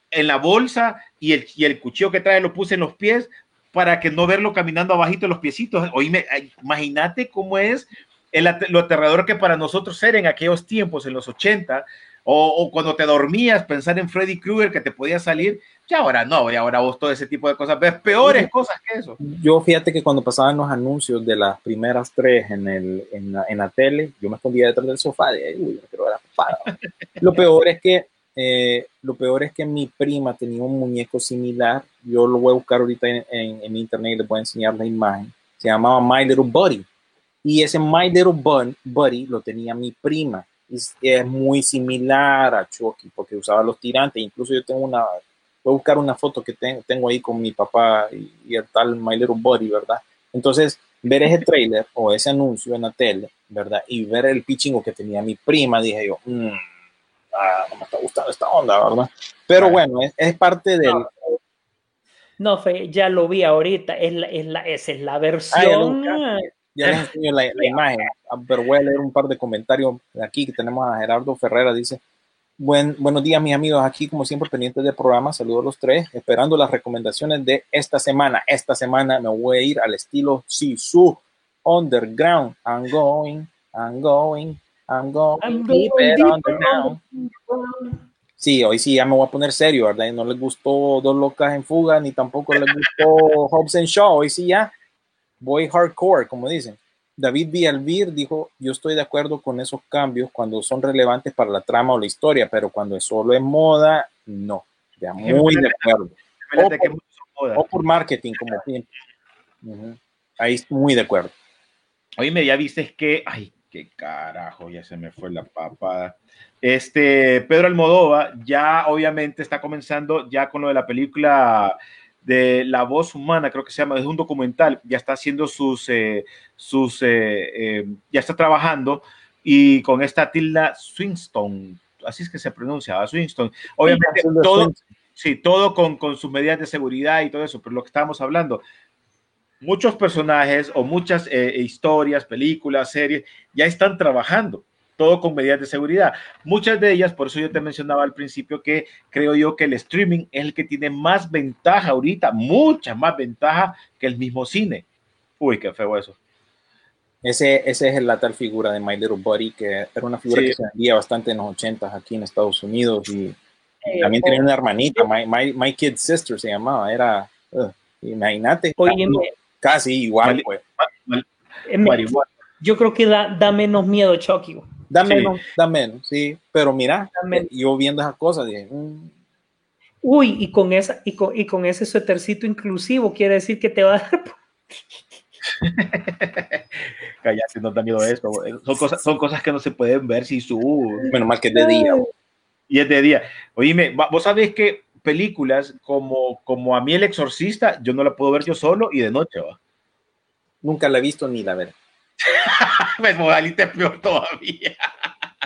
en la bolsa y el, y el cuchillo que trae lo puse en los pies para que no verlo caminando abajito los piecitos. Oíme, imagínate cómo es el lo aterrador que para nosotros era en aquellos tiempos, en los 80, o, o cuando te dormías, pensar en Freddy Krueger que te podía salir, ya ahora no, y ahora vos todo ese tipo de cosas, ves peores cosas que eso. Yo fíjate que cuando pasaban los anuncios de las primeras tres en, el, en, la, en la tele, yo me escondía detrás del sofá de, uy, quiero ver la papada". Lo peor es que eh, lo peor es que mi prima tenía un muñeco similar. Yo lo voy a buscar ahorita en, en, en internet y les voy a enseñar la imagen. Se llamaba My Little Buddy. Y ese My Little Bun- Buddy lo tenía mi prima. Es, es muy similar a Chucky porque usaba los tirantes. Incluso yo tengo una, voy a buscar una foto que tengo, tengo ahí con mi papá y, y el tal My Little Buddy, ¿verdad? Entonces, ver ese trailer o ese anuncio en la tele, ¿verdad? Y ver el pichingo que tenía mi prima, dije yo, "Mm, ah, no me está gustando esta onda, ¿verdad? Pero bueno, es, es parte del... No, Fe, ya lo vi ahorita. Es la, es la, esa es la versión. Ya les enseño la, la imagen, ah, pero voy a leer un par de comentarios aquí que tenemos a Gerardo Ferrera, dice, Buen, buenos días mis amigos, aquí como siempre pendientes del programa, saludos a los tres, esperando las recomendaciones de esta semana. Esta semana me voy a ir al estilo Sisu Underground. I'm going, I'm going, I'm going, I'm deeper underground. Sí, hoy sí ya me voy a poner serio, ¿verdad? No les gustó Dos Locas en Fuga, ni tampoco les gustó Hobbs and Shaw. Hoy sí ya voy hardcore, como dicen. David Villalbir dijo, yo estoy de acuerdo con esos cambios cuando son relevantes para la trama o la historia, pero cuando es solo en moda, no. Ya muy de acuerdo. O por-. O marketing, como siempre. Ujú. Ahí estoy muy de acuerdo. Oíme, ya viste que, ay, qué carajo, ya se me fue la papada. Este, Pedro Almodóvar ya obviamente está comenzando ya con lo de la película de La Voz Humana, creo que se llama, es un documental, ya está haciendo sus, eh, sus, eh, eh, ya está trabajando y con esta Tilda Swinton, así es que se pronuncia, Swinton. Obviamente Tilda todo, sí, todo con, con sus medidas de seguridad y todo eso, pero lo que estábamos hablando, muchos personajes o muchas eh, historias, películas, series, ya están trabajando, todo con medidas de seguridad. Muchas de ellas, por eso yo te mencionaba al principio que creo yo que el streaming es el que tiene más ventaja ahorita, mucha más ventaja que el mismo cine. Uy, qué feo eso. Ese, ese es la tal figura de My Little Buddy, que era una figura Sí. que se vendía bastante en los 80 aquí en Estados Unidos y también tenía una hermanita, My, My, My Kid Sister se llamaba, era, uh, imagínate, casi igual, pues. eh, yo creo que da, da menos miedo Chucky. Da Sí. menos, da menos, sí, pero mira, yo viendo esas cosas dije, mm, Uy, y con, esa, y, con, y con ese suétercito inclusivo quiere decir que te va a dar. Cállate, no da miedo eso. Son cosas, son cosas que no se pueden ver si su menos mal que es de día. y es de día. Oíme, vos sabés que películas como, como a mí El Exorcista, yo no la puedo ver yo solo y de noche, va. Nunca la he visto ni la ver. Me modalite peor todavía.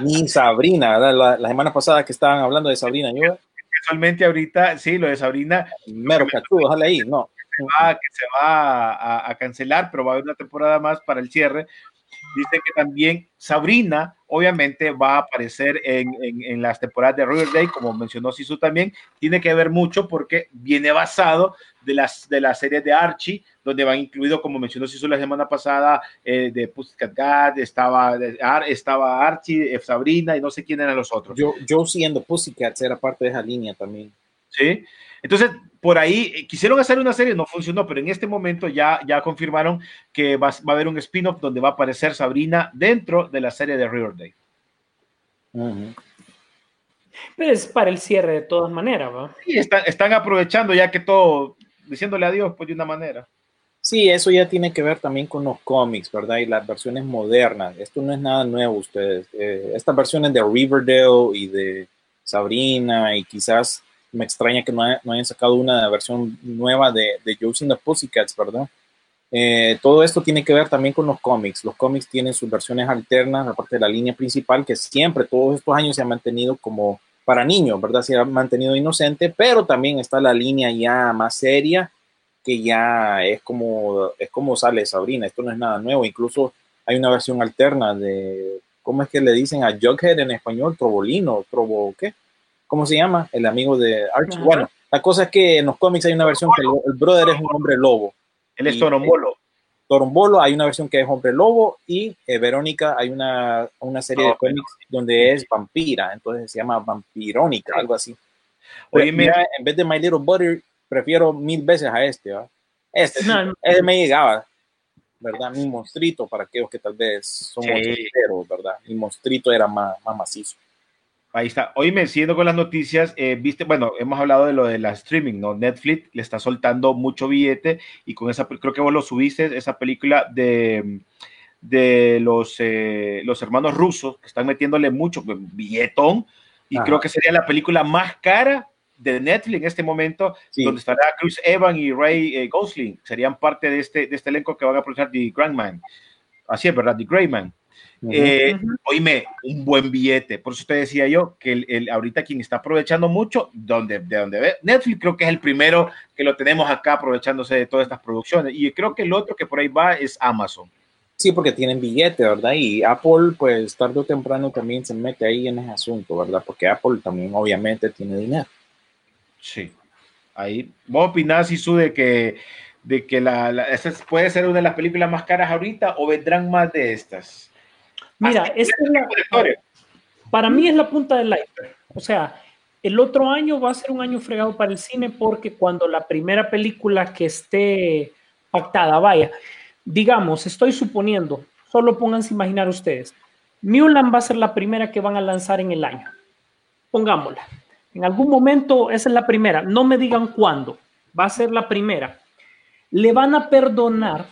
Ni Sabrina, la, la semana pasada que estaban hablando de Sabrina, yo, Casualmente ahorita, sí, lo de Sabrina mero cachudo, ojalá ahí, no. Va, que se va a, a cancelar, pero va a haber una temporada más para el cierre. Dice que también Sabrina, obviamente, va a aparecer en, en, en las temporadas de Riverdale, como mencionó Sisu también. Tiene que ver mucho porque viene basado de las, de las series de Archie, donde van incluido, como mencionó Sisu la semana pasada, eh, de Pussycat Cat, estaba, estaba Archie, eh, Sabrina y no sé quién eran los otros. Yo, yo siendo Pussycats era parte de esa línea también. ¿sí? Entonces, por ahí eh, quisieron hacer una serie, no funcionó, pero en este momento ya, ya confirmaron que va, va a haber un spin-off donde va a aparecer Sabrina dentro de la serie de Riverdale. Pero es para el cierre de todas maneras, ¿va? Están, están aprovechando ya que todo, diciéndole adiós, pues de una manera. Sí, eso ya tiene que ver también con los cómics, ¿verdad? Y las versiones modernas. Esto no es nada nuevo, ustedes. Eh, estas versiones de Riverdale y de Sabrina, y quizás me extraña que no, hay- no hayan sacado una versión nueva de, de the Pussycats, ¿verdad? Eh, todo esto tiene que ver también con los cómics. Los cómics tienen sus versiones alternas, aparte de la línea principal, que siempre, todos estos años, se ha mantenido como para niños, ¿verdad? Se ha mantenido inocente, pero también está la línea ya más seria, que ya es como, es como sale Sabrina. Esto no es nada nuevo. Incluso hay una versión alterna de, ¿cómo es que le dicen a Jughead en español? Trobolino, Trobo, ¿qué? ¿Cómo se llama? El amigo de Archie. Ajá. Bueno, la cosa es que en los cómics hay una versión que el, el brother es un hombre lobo. Él es Torombolo. Torombolo hay una versión que es hombre lobo y eh, Verónica hay una, una serie de cómics donde es vampira, entonces se llama Vampirónica, algo así. Oye, Pero mira- mira, en vez de My Little Butter, prefiero mil veces a este. ¿va? Este, No, este me llegaba, ¿verdad? Mi monstruito, para aquellos que tal vez son Sí. ochenteros, ¿verdad? Mi monstruito era más, más macizo. Ahí está. Oíme, siguiendo con las noticias, eh, viste, bueno, hemos hablado de lo de la streaming, ¿no? Netflix le está soltando mucho billete y con esa, creo que vos lo subiste, esa película de, de los, eh, los hermanos rusos que están metiéndole mucho pues, billetón y Ajá. creo que sería la película más cara de Netflix en este momento, Sí. donde estará Chris Evans y Ray eh, Gosling, serían parte de este, de este elenco que van a aprovechar The Grandman. Así es, ¿verdad? The Greyman. Eh. Oíme, un buen billete. Por eso te decía yo que el, el- ahorita quien está aprovechando mucho, donde, de donde ve Netflix, creo que es el primero que lo tenemos acá aprovechándose de todas estas producciones. Y creo que el otro que por ahí va es Amazon. Sí, porque tienen billete, ¿verdad? Y Apple, pues tarde o temprano también se mete ahí en ese asunto, ¿verdad? Porque Apple también obviamente tiene dinero. Sí. Ahí, ¿vos opinás, Isu, de que, de que la, la- esta puede ser una de las películas más caras ahorita o vendrán más de estas? Mira, esta es la- para mí es la punta del iceberg. O sea, el otro año va a ser un año fregado para el cine porque cuando la primera película que esté pactada, vaya, digamos, estoy suponiendo, solo pónganse a imaginar ustedes, Mulan va a ser la primera que van a lanzar en el año. Pongámosla. En algún momento esa es la primera. No me digan cuándo. Va a ser la primera. Le van a perdonar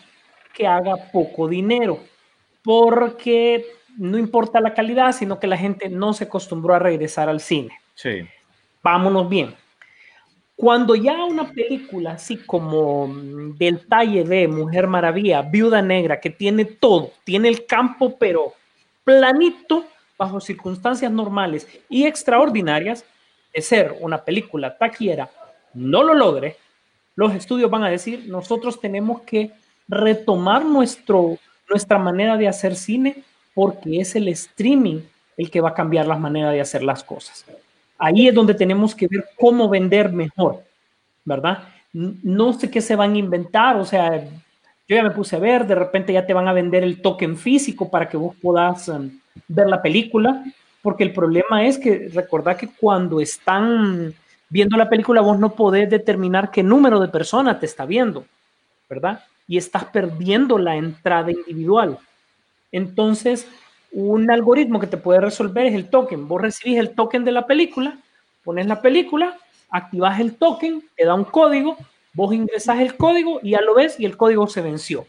que haga poco dinero porque no importa la calidad, sino que la gente no se acostumbró a regresar al cine. Sí. Vámonos bien. Cuando ya una película así como mm, del talle de Mujer Maravilla, Viuda Negra, que tiene todo, tiene el campo pero planito, bajo circunstancias normales y extraordinarias, de ser una película taquillera, no lo logre, los estudios van a decir, nosotros tenemos que retomar nuestro, nuestra manera de hacer cine porque es el streaming el que va a cambiar las maneras de hacer las cosas. Ahí es donde tenemos que ver cómo vender mejor, ¿verdad? No sé qué se van a inventar, o sea, yo ya me puse a ver, de repente ya te van a vender el token físico para que vos puedas um, ver la película, porque el problema es que recordad que cuando están viendo la película vos no podés determinar qué número de personas te está viendo, ¿verdad? Y estás perdiendo la entrada individual. Entonces, un algoritmo que te puede resolver es el token. Vos recibís el token de la película, pones la película, activas el token, te da un código, vos ingresas el código y ya lo ves y el código se venció,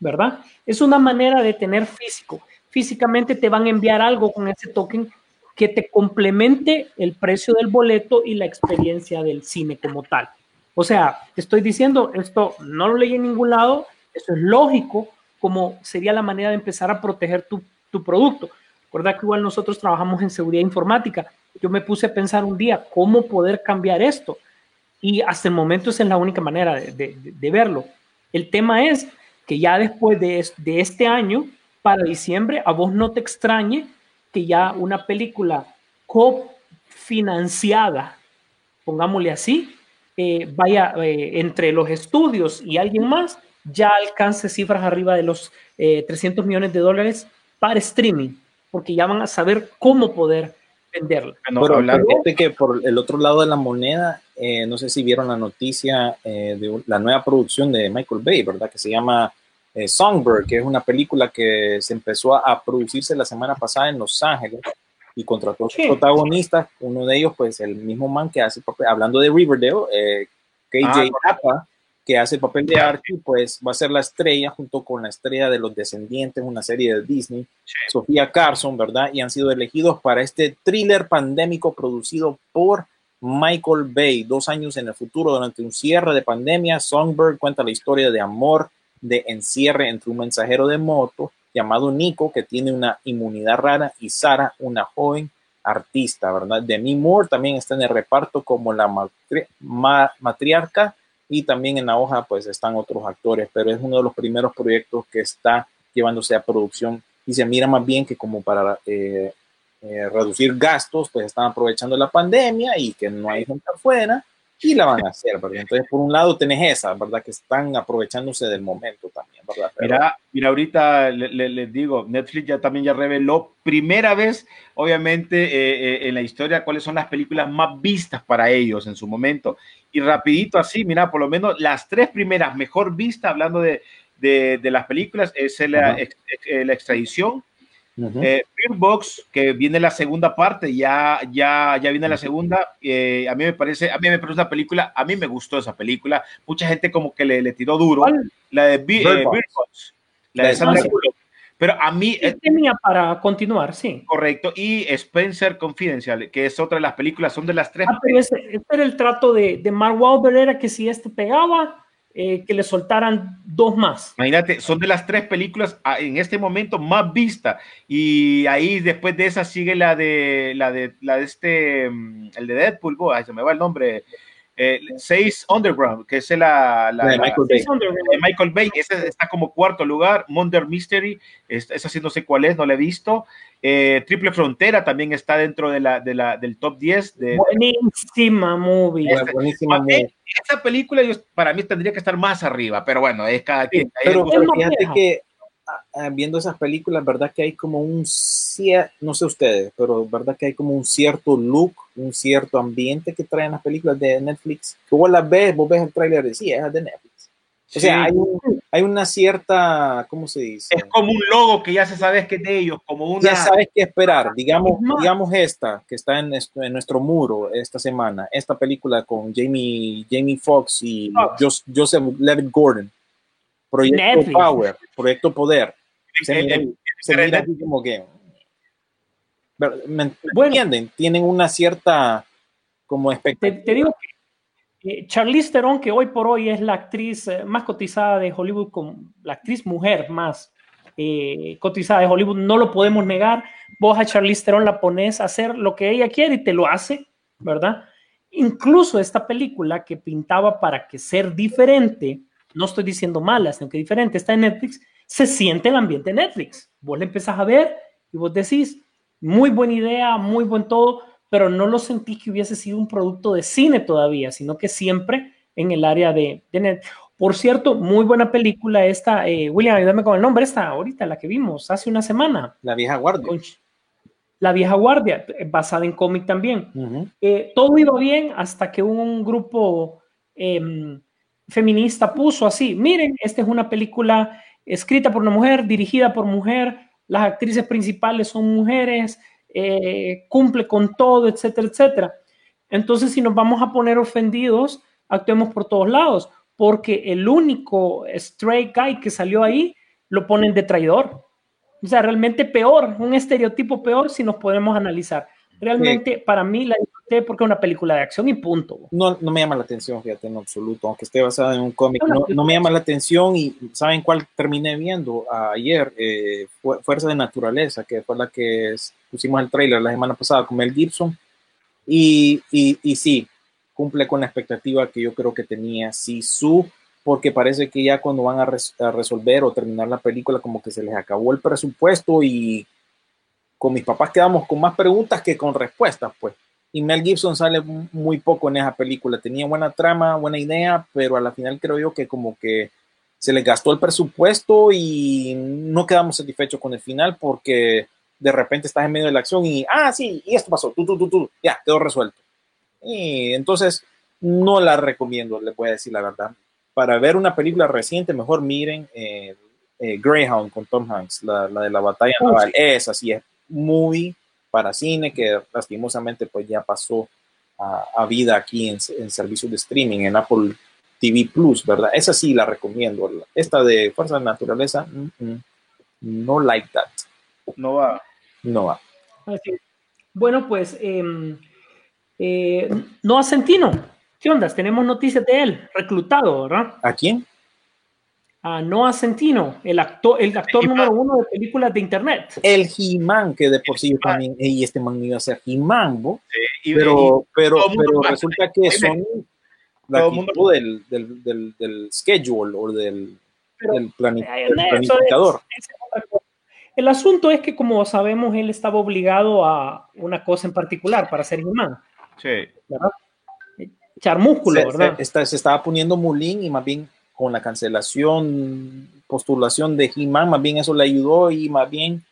¿verdad? Es una manera de tener físico. Físicamente te van a enviar algo con ese token que te complemente el precio del boleto y la experiencia del cine como tal. O sea, te estoy diciendo, esto no lo leí en ningún lado, eso es lógico, como sería la manera de empezar a proteger tu, tu producto. Recuerda que igual nosotros trabajamos en seguridad informática. Yo me puse a pensar un día cómo poder cambiar esto. Y hasta el momento esa es la única manera de, de- verlo. El tema es que ya después de, de este año, para diciembre, a vos no te extrañe que ya una película cofinanciada, pongámosle así, eh, vaya eh, entre los estudios y alguien más, ya alcance cifras arriba de los eh, 300 millones de dólares para streaming, porque ya van a saber cómo poder venderla. Bueno, Pero hablando- fíjate que por el otro lado de la moneda, eh, no sé si vieron la noticia eh, de la nueva producción de Michael Bay, ¿verdad? Que se llama eh, Songbird, que es una película que se empezó a, a producirse la semana pasada en Los Ángeles y contrató a sus Sí. protagonistas. Uno de ellos, pues, el mismo man que hace, hablando de Riverdale, eh, KJ Ah, Apa, que hace el papel de Archie, pues va a ser la estrella junto con la estrella de los descendientes, una serie de Disney, Sofía Carson, ¿verdad? Y han sido elegidos para este thriller pandémico producido por Michael Bay, dos años en el futuro, durante un cierre de pandemia. Songbird cuenta la historia de amor, de encierre entre un mensajero de moto llamado Nico, que tiene una inmunidad rara, y Sara, una joven artista, ¿verdad? Demi Moore también está en el reparto como la matriarca y también en la hoja pues están otros actores, pero es uno de los primeros proyectos que está llevándose a producción y se mira más bien que como para eh, eh, reducir gastos, pues están aprovechando la pandemia y que no hay gente afuera y la van a hacer, ¿verdad? Entonces, por un lado tenés esa, ¿verdad? Que están aprovechándose del momento también, ¿verdad? mira, mira, ahorita les digo, Netflix ya también ya reveló primera vez, obviamente, eh, eh, en la historia cuáles son las películas más vistas para ellos en su momento. Y rapidito así, mira, por lo menos las tres primeras mejor vistas, hablando de, de, de las películas, es la, la extradición, eh, Box, que viene la segunda parte, ya, ya, ya viene la segunda. Eh, a mí me parece, a mí me parece una película, a mí me gustó esa película. Mucha gente como que le, le tiró duro. La de Bird, Box. La de Sandra Bullock. Pero a mí. tenía para continuar, sí. Correcto. Y Spencer Confidential, que es otra de las películas, son de las tres. Ah, pero ese, era el trato de, de Mark Wahlberg, era que si este pegaba, eh, que le soltaran dos más. Imagínate, son de las tres películas ah, en este momento más vistas y ahí después de esa sigue la de la de la de este mm, el de Deadpool, oh, se me va el nombre. Eh, Seis Underground, que es la, la, de Michael, Bay. De Michael Bay, ese está como cuarto lugar. Monder Mystery, esa sí no sé cuál es, no la he visto. Eh, Triple Frontera también está dentro de la, de la, del top 10. De, buenísima movie. Este, buenísima movie. Esa película yo, para mí tendría que estar más arriba, pero bueno, es cada quien. pero, fíjate que viendo esas películas, verdad que hay como un no sé ustedes, pero verdad que hay como un cierto look, un cierto ambiente que traen las películas de Netflix. Que vos las ves, vos ves el tráiler y sí, es de Netflix. O sea, hay, hay, una cierta, ¿cómo se dice? Es como un logo que ya se sabe que es de ellos, como una... Ya sabes qué esperar. Digamos, digamos esta, que está en, en, nuestro muro esta semana, esta película con Jamie, Jamie Foxx y Joseph Levitt Gordon. Proyecto Power, Proyecto Poder. Se, mira, aquí como que... ¿Me, entienden? Tienen una cierta como expectativa. te digo que eh, Charlize Theron, que hoy por hoy es la actriz eh, más cotizada de Hollywood, como la actriz mujer más eh, cotizada de Hollywood, no lo podemos negar. Vos a Charlize Theron la pones a hacer lo que ella quiere y te lo hace, ¿verdad? Incluso esta película que pintaba para que ser diferente, no estoy diciendo mala, sino que diferente, está en Netflix, se siente el ambiente de Netflix. Vos le empezás a ver y vos decís, muy buena idea, muy buen todo, pero no lo sentí que hubiese sido un producto de cine todavía, sino que siempre en el área de, net. Por cierto, muy buena película esta, eh, William, ayúdame con el nombre, esta ahorita, la que vimos hace una semana. La vieja guardia. la vieja guardia, basada en cómic también. Eh, todo iba bien hasta que un grupo em, feminista puso así, miren, esta es una película escrita por una mujer, dirigida por mujer, las actrices principales son mujeres, eh, cumple con todo, etcétera, etcétera. Entonces, si nos vamos a poner ofendidos, actuemos por todos lados, porque el único stray guy que salió ahí lo ponen de traidor. O sea, realmente peor, un estereotipo peor si nos podemos analizar. Realmente, para mí, la porque es una película de acción y punto. No, no me llama la atención, fíjate, en absoluto, aunque esté basada en un cómic, no, no, me llama la atención y ¿saben cuál terminé viendo ayer? Eh, Fuerza de Naturaleza, que fue la que pusimos el trailer la semana pasada con Mel Gibson. Y, y, y sí, cumple con la expectativa que yo creo que tenía su porque parece que ya cuando van a, a resolver o terminar la película, como que se les acabó el presupuesto y con mis papás quedamos con más preguntas que con respuestas, pues. Y Mel Gibson sale muy poco en esa película. Tenía buena trama, buena idea, pero a la final creo yo que como que se le gastó el presupuesto y no quedamos satisfechos con el final porque de repente estás en medio de la acción y, ah, sí, y esto pasó, tú, tú, tú, tú, ya, quedó resuelto. Y entonces no la recomiendo, le voy a decir la verdad. Para ver una película reciente, mejor miren eh, eh, Greyhound con Tom Hanks, la, la de la batalla oh, naval. Esa sí es movie para cine que lastimosamente pues ya pasó a, vida aquí en, en, servicios de streaming, en Apple TV Plus, ¿verdad? Esa sí la recomiendo. Esta de Fuerza de la Naturaleza, mm, mm, no like that. No va. No va. Bueno, pues em, eh, Noah Centino, ¿qué ondas? Tenemos noticias de él, reclutado, ¿verdad? ¿A quién? A Noah Centino, el actor, el actor número uno de películas de internet. El He-Man, que de por sí yo también, y este man iba a ser He-Man, ¿bo? Y- pero, pero, pero resulta que. Sony la mundo del, del, del, del schedule o del, Pero- del, es- planificador. es. El asunto es que, como sabemos, él estaba obligado a una cosa en particular para ser He-Man, Sí. ¿verdad? Echar músculo, se, ¿verdad? se- está- se estaba poniendo Mulín y más bien con la cancelación, postulación de He-Man, más bien eso le ayudó y más bien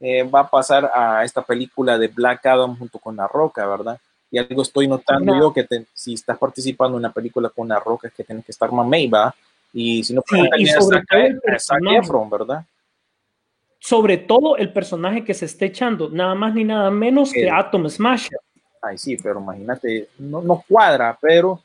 eh, va a pasar a esta película de Black Adam junto con La Roca, ¿verdad? Y algo estoy notando No. yo que te- si estás participando en una película con La Roca es que tienes que estar mamey, ¿va? Y si no, Sí, puedes y sobre todo. Efron, ¿verdad? Sobre todo el personaje que se está echando, nada más ni nada menos que El- Atom Smasher. Ay, sí, pero imagínate, no, no cuadra, pero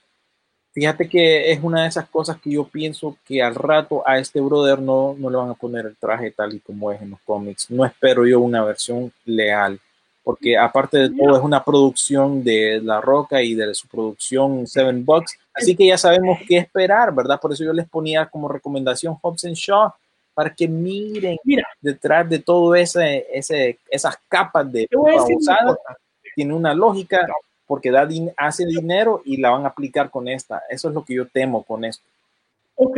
fíjate que es una de esas cosas que yo pienso que al rato a este brother no, no le van a poner el traje tal y como es en los cómics. No espero yo una versión leal, porque aparte de todo es una producción de La Roca y de su producción Seven Bucks, así que ya sabemos qué esperar, ¿verdad? Por eso yo les ponía como recomendación Hobbs and Shaw, para que miren Mira, detrás de todo ese, ese, esas capas de te voy a decir una babosada, cosa. tiene una lógica porque da din- hace dinero y la van a aplicar con esta. Eso es lo que yo temo con esto. Ok,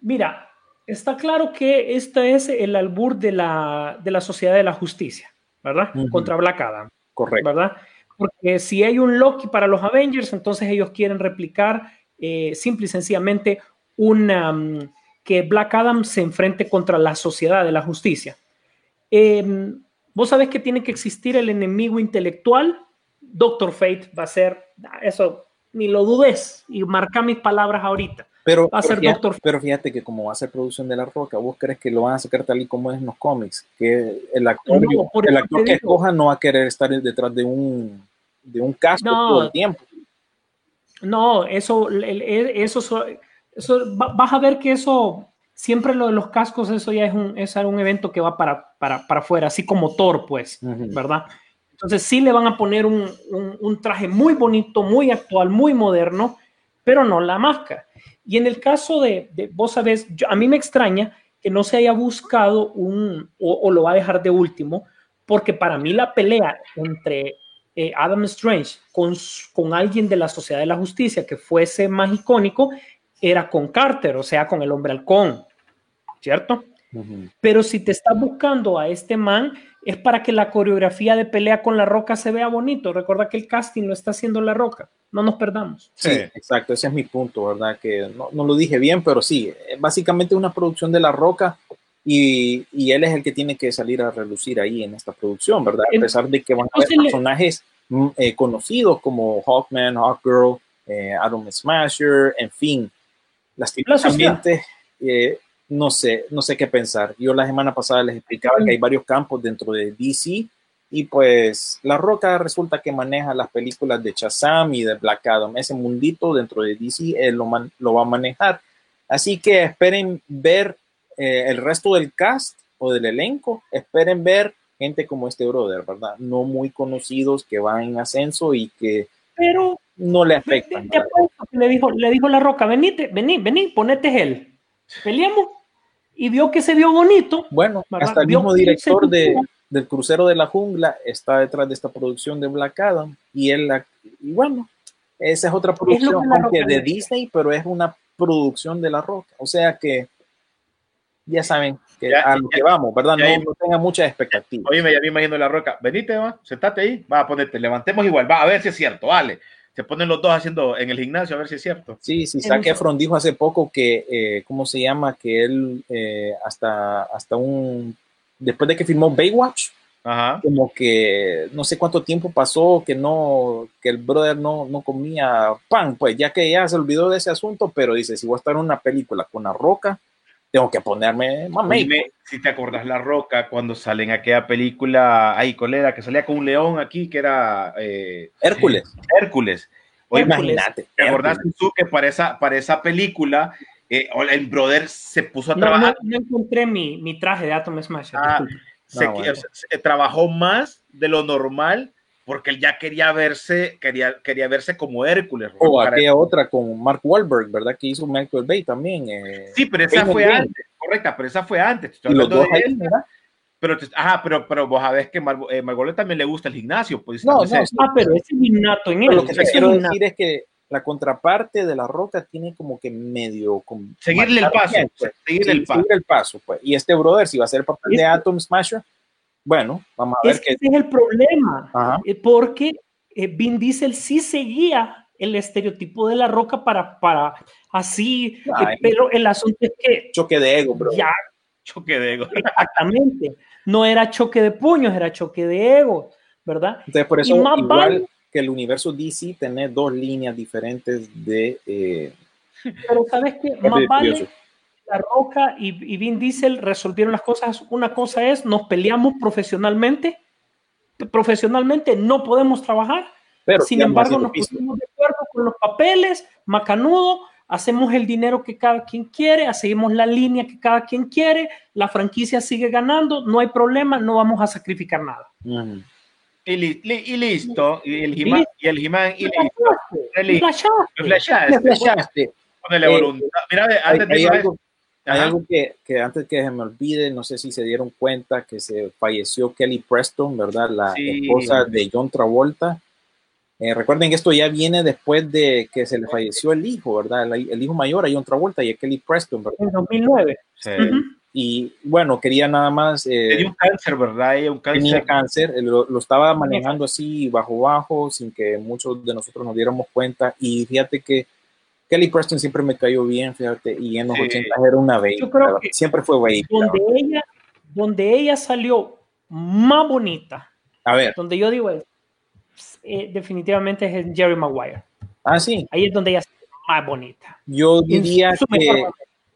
mira, está claro que este es el albur de la, de la sociedad de la justicia, ¿verdad? Ujú. Contra Black Adam, Correcto. ¿verdad? Porque si hay un Loki para los Avengers, entonces ellos quieren replicar eh, simple y sencillamente una, mm, que Black Adam se enfrente contra la sociedad de la justicia. Eh, Vos sabés que tiene que existir el enemigo intelectual. Doctor Fate va a ser, eso ni lo dudes y marca mis palabras ahorita. Pero, Va a pero ser fíjate, Doctor- pero fíjate que como va a ser producción de La Roca, ¿vos crees que lo van a sacar tal y como es en los cómics? Que el actor, No, el actor que digo. escoja no va a querer estar detrás de un, de un casco No. todo el tiempo. No, eso, eso, so- eso, va- vas a ver que eso, siempre lo de los cascos, eso ya es un, es un evento que va para, para, para afuera, así como Thor, pues. ¿verdad? Entonces sí le van a poner un, un- un traje muy bonito, muy actual, muy moderno, pero no la máscara. Y en el caso de, de- vos sabés, yo- a mí me extraña que no se haya buscado un, o, o lo va a dejar de último, porque para mí la pelea entre eh, Adam Strange con, con alguien de la Sociedad de la Justicia que fuese más icónico era con Carter, o sea, con el hombre halcón, ¿cierto? Pero si te estás buscando a este man, es para que la coreografía de pelea con la roca se vea bonito. Recuerda que el casting lo está haciendo la roca. No nos perdamos. Sí, Sí. exacto, ese es mi punto, ¿verdad? Que no, no lo dije bien, pero sí, eh, básicamente una producción de La Roca y, y él es el que tiene que salir a relucir ahí en esta producción, ¿verdad? A pesar de que van a haber personajes mm, eh, conocidos como Hawkman, Hawkgirl, eh, Adam Smasher, en fin, lastimosamente, eh, no sé, no sé qué pensar. Yo la semana pasada les explicaba que hay varios campos dentro de DC y pues La Roca resulta que maneja las películas de Shazam y de Black Adam. Ese mundito dentro de DC él lo, man- lo va a manejar. Así que esperen ver eh, el resto del cast o del elenco. Esperen ver gente como este brother, ¿verdad? No muy conocidos que van en ascenso y que Pero no le que le dijo, le dijo la roca, venite, vení, vení, ponete él. Peleamos. Y vio que se vio bonito. Bueno, ¿verdad? hasta el Vio mismo director de, del Crucero de la Jungla está detrás de esta producción de Black Adam y él, la- y bueno, esa es otra producción La aunque Roca de. Disney, pero es una producción de La Roca, o sea que ya saben que Ya- a lo ya- que vamos, ¿verdad? ya- No, no tengan muchas expectativas. Oye, ya me imagino la roca. Venite, va, sentate ahí, va a ponerte, levantemos igual, va a ver si es cierto, vale. Se ponen los dos haciendo en el gimnasio a ver si es cierto. Sí, sí, Zac Efron dijo hace poco que, eh, ¿cómo se llama? Que él eh, hasta, hasta un, después de que filmó Baywatch, Ajá. como que no sé cuánto tiempo pasó que no, que el brother no, no comía pan, pues ya que ya se olvidó de ese asunto, pero dice, si voy a estar en una película con la roca, tengo que ponerme mamey. Dime si te acordás La Roca cuando sale en aquella película, ay, colera, que salía con un león aquí que era eh, Hércules. Hércules. Oye, Hércules. Imagínate. ¿Te acordás tú que para esa, para esa película eh, el brother se puso a No, trabajar? no, no encontré mi, mi traje de Atom Smasher. Ah, se, bueno. se- se- trabajó más de lo normal porque él ya quería verse, quería, quería verse como Hércules. O Para- aquella otra con Mark Wahlberg, ¿verdad? Que hizo Michael Bay también. eh, Sí, pero esa Raymond fue Green. antes, correcta, pero esa fue antes. te estoy y los hablando dos de ahí, él, ¿verdad? pero, ajá, pero, pero vos sabés que Mar, eh, Margoleta también le gusta el gimnasio, pues. No, no, Ah, pero ese es innato en él. Pero lo que te quiero innato. decir es que la contraparte de la roca tiene como que medio. como- seguirle el paso, bien, pues. seguirle Sí, el paso. seguir el paso, pues. Y este brother, si va a ser el papel de Atom Smasher, bueno, vamos a ver Es que qué. ese es el problema. Ajá. eh, Porque eh, Vin Diesel sí seguía el estereotipo de la roca para, para así, eh, Ay. pero el asunto es que Choque de ego, bro. ya Choque de ego. exactamente, no era choque de puños, era choque de ego, ¿verdad? Entonces, por eso, igual vale- que el universo DC, tener dos líneas diferentes de. eh, Pero sabes que Es más vale curioso. La Roca y, y Vin Diesel resolvieron las cosas. Una cosa es, nos peleamos profesionalmente. Profesionalmente no podemos trabajar. pero Sin embargo, nos pusimos de acuerdo con los papeles, macanudo, hacemos el dinero que cada quien quiere, seguimos la línea que cada quien quiere, la franquicia sigue ganando, no hay problema, no vamos a sacrificar nada. Y, li- li- y listo. Y el He-Man, y el He-Man, y listo. Me flashaste. Me flashaste. Ponele Eh, voluntad. Mira, Hay, antes de hay eso, algo, hay Ajá. algo que, que antes que se me olvide, no sé si se dieron cuenta que se falleció Kelly Preston, ¿verdad? La Sí. esposa de John Travolta. Eh, recuerden que esto ya viene después de que se le falleció el hijo, ¿verdad? El, el hijo mayor a John Travolta y a Kelly Preston, ¿verdad? En 2009. Sí. Ujú. Y bueno, quería nada más... eh, Tenía un cáncer, ¿verdad? Un tenía cáncer. cáncer, eh, lo, lo estaba manejando así bajo bajo, sin que muchos de nosotros nos diéramos cuenta. Y fíjate que Kelly Preston siempre me cayó bien, fíjate, y en los Sí. 80 era una baby. Yo creo que siempre fue baby. Donde ella, donde ella salió más bonita, A ver, donde yo digo es, eh, definitivamente es en Jerry Maguire. ah, sí, Ahí es donde ella salió más bonita. yo diría su que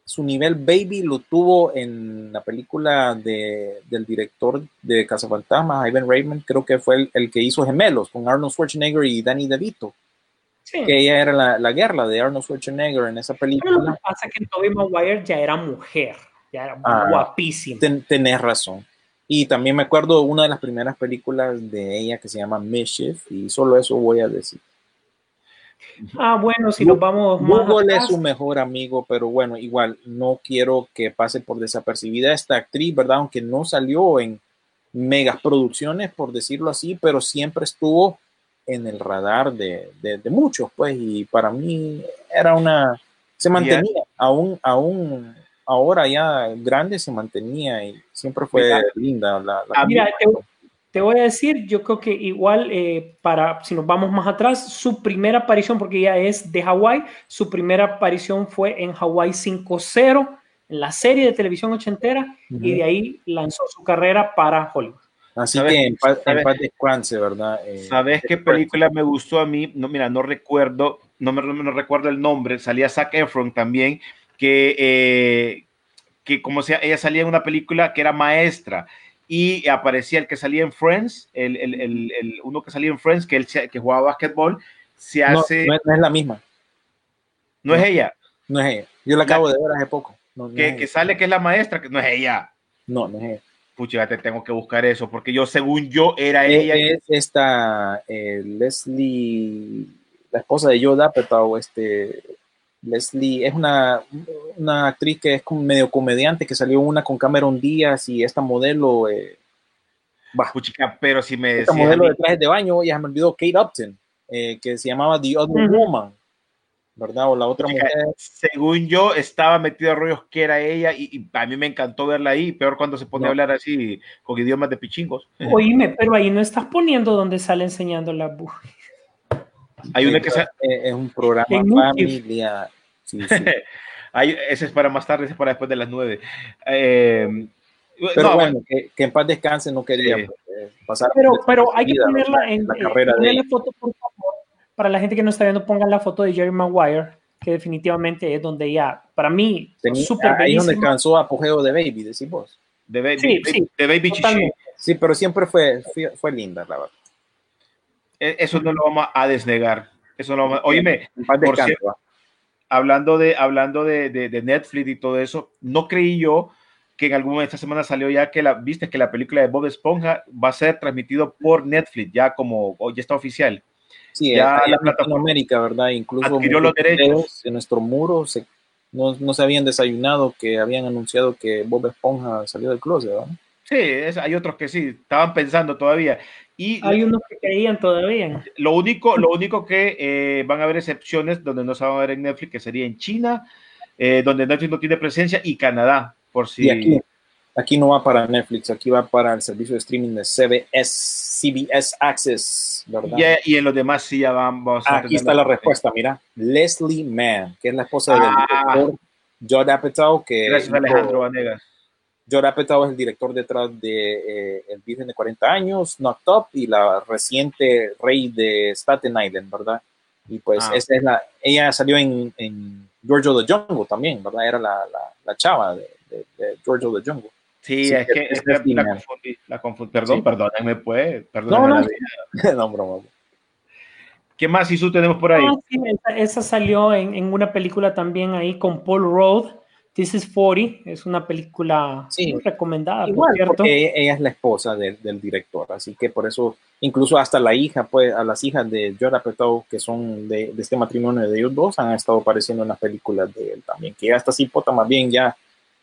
su nivel baby lo tuvo en la película de, del director de Cazafantasmas, Ivan Reitman, creo que fue el, el que hizo Gemelos con Arnold Schwarzenegger y Danny DeVito, Sí. que ella era la, la guerra de Arnold Schwarzenegger en esa Pero lo película. que pasa es que Tobey Maguire ya era mujer, ya era Ah. guapísima. Ten- tenés razón. Y también me acuerdo de una de las primeras películas de ella que se llama Mischief, y solo eso voy a decir. Ah, bueno, si nos vamos más Google es atrás, su mejor amigo, pero bueno, igual no quiero que pase por desapercibida esta actriz, ¿verdad? Aunque no salió en megas producciones, por decirlo así, pero siempre estuvo en el radar de, de- de muchos, pues, y para mí era una, se mantenía, aún, aún ahora ya grande se mantenía y siempre fue Mira, linda la, la- Mira, te, te voy a decir, yo creo que igual, eh, para, si nos vamos más atrás, su primera aparición, porque ella es de Hawái, su primera aparición fue en Hawái 5-0, en la serie de televisión ochentera, y de ahí lanzó su carrera para Hollywood. Así ¿Sabes- que en paz, en paz descanse, ¿verdad? Eh, ¿Sabes qué película me gustó a mí? No, mira, no recuerdo, no me no recuerdo el nombre. Salía Zac Efron también, que, eh, que como sea, ella salía en una película que era maestra y aparecía el que salía en Friends, el, el, el, el- uno que salía en Friends, que él que jugaba básquetbol, se no, hace, no no, es, no la misma, es ella, no es ella. Yo la acabo de ver hace poco. No, no, que, es, que sale que es la maestra, que no es ella. no, no es ella. Pucha, te tengo que buscar eso, porque yo, según yo, era ella. Es esta eh, Leslie, la esposa de Joe Apatow, este, Leslie, es una, una actriz que es como medio comediante, que salió una con Cameron Díaz y esta modelo, eh, bah, Puchica, pero si me esta modelo mí- de trajes de baño, ya se me olvidó, Kate Upton, eh, que se llamaba The Other. Woman, ¿verdad? O la otra mujer. según yo, estaba metido a rollos que era ella y, y a mí me encantó verla ahí, peor cuando se pone No. a hablar así con idiomas de pichingos. Oíme, pero ahí no estás poniendo donde sale enseñando la bu- Hay una que se, Eh, es un programa familiar. Sí, sí. hay, ese es para más tarde, ese es para después de las nueve. Eh, Pero no, bueno, que, que en paz descanse, no quería Sí. eh, pasar. Pero, pero hay que ponerla en la eh, carrera de ponerle ella. foto, por favor. Para la gente que no está viendo, pongan la foto de Jerry Maguire, que definitivamente es donde ella, para mí, súper ahí es donde alcanzó apogeo de Baby, decís vos. de Baby, Sí, sí, de baby Chichi. Sí, pero siempre fue, fue, fue linda, la verdad. Eh, Eso no lo vamos a desnegar. Eso no, oíme, En paz por descanse, cierto, hablando de, hablando de, de- de Netflix y todo eso, no creí yo que en algún momento esta semana salió ya que la, viste que la película de Bob Esponja va a ser transmitido por Netflix, ya como, ya está oficial. Sí, Ya la Latinoamérica, ¿verdad? Incluso adquirió los derechos. en nuestro muro se- no, no se habían desayunado que habían anunciado que Bob Esponja salió del closet, ¿verdad? Sí, es- hay otros que sí, estaban pensando todavía. Y Hay unos que creían todavía. lo único, lo único que eh, van a haber excepciones donde no se van a ver en Netflix, que sería en China, eh, donde Netflix no tiene presencia, y Canadá, por si... Y aquí, aquí no va para Netflix, aquí va para el servicio de streaming de CBS, CBS Access, ¿verdad? y, y en los demás sí ya vamos a Aquí está la respuesta, mira. Leslie Mann, que es la esposa del Ah. director Judd Apatow, que Gracias, Alejandro Vanegas. Judd Apatow es el director detrás de eh, El Virgen de 40 años, Knocked Up y la reciente Rey de Staten Island, ¿verdad? Y pues Ah. esa es la, ella salió en, en George of the Jungle también, ¿verdad? Era la, la, la chava de, de, de George of the Jungle. Sí, Sí, es que, es que la confundí, la confundí. Perdón, Sí. perdónenme, pues. No, Perdónenme no. la vida. no, broma. ¿Qué más Isu tenemos por ahí? Ah, sí, esa, esa salió en, en una película también ahí con Paul Rudd. This is 40. Es una película Sí. muy recomendada, por Igual, cierto. porque ella, ella es la esposa del, del director, así que por eso, incluso hasta la hija, pues, a las hijas de Judd Apatow, que son de, de este matrimonio de ellos dos, han estado apareciendo en las películas de él también, que hasta cipota más bien ya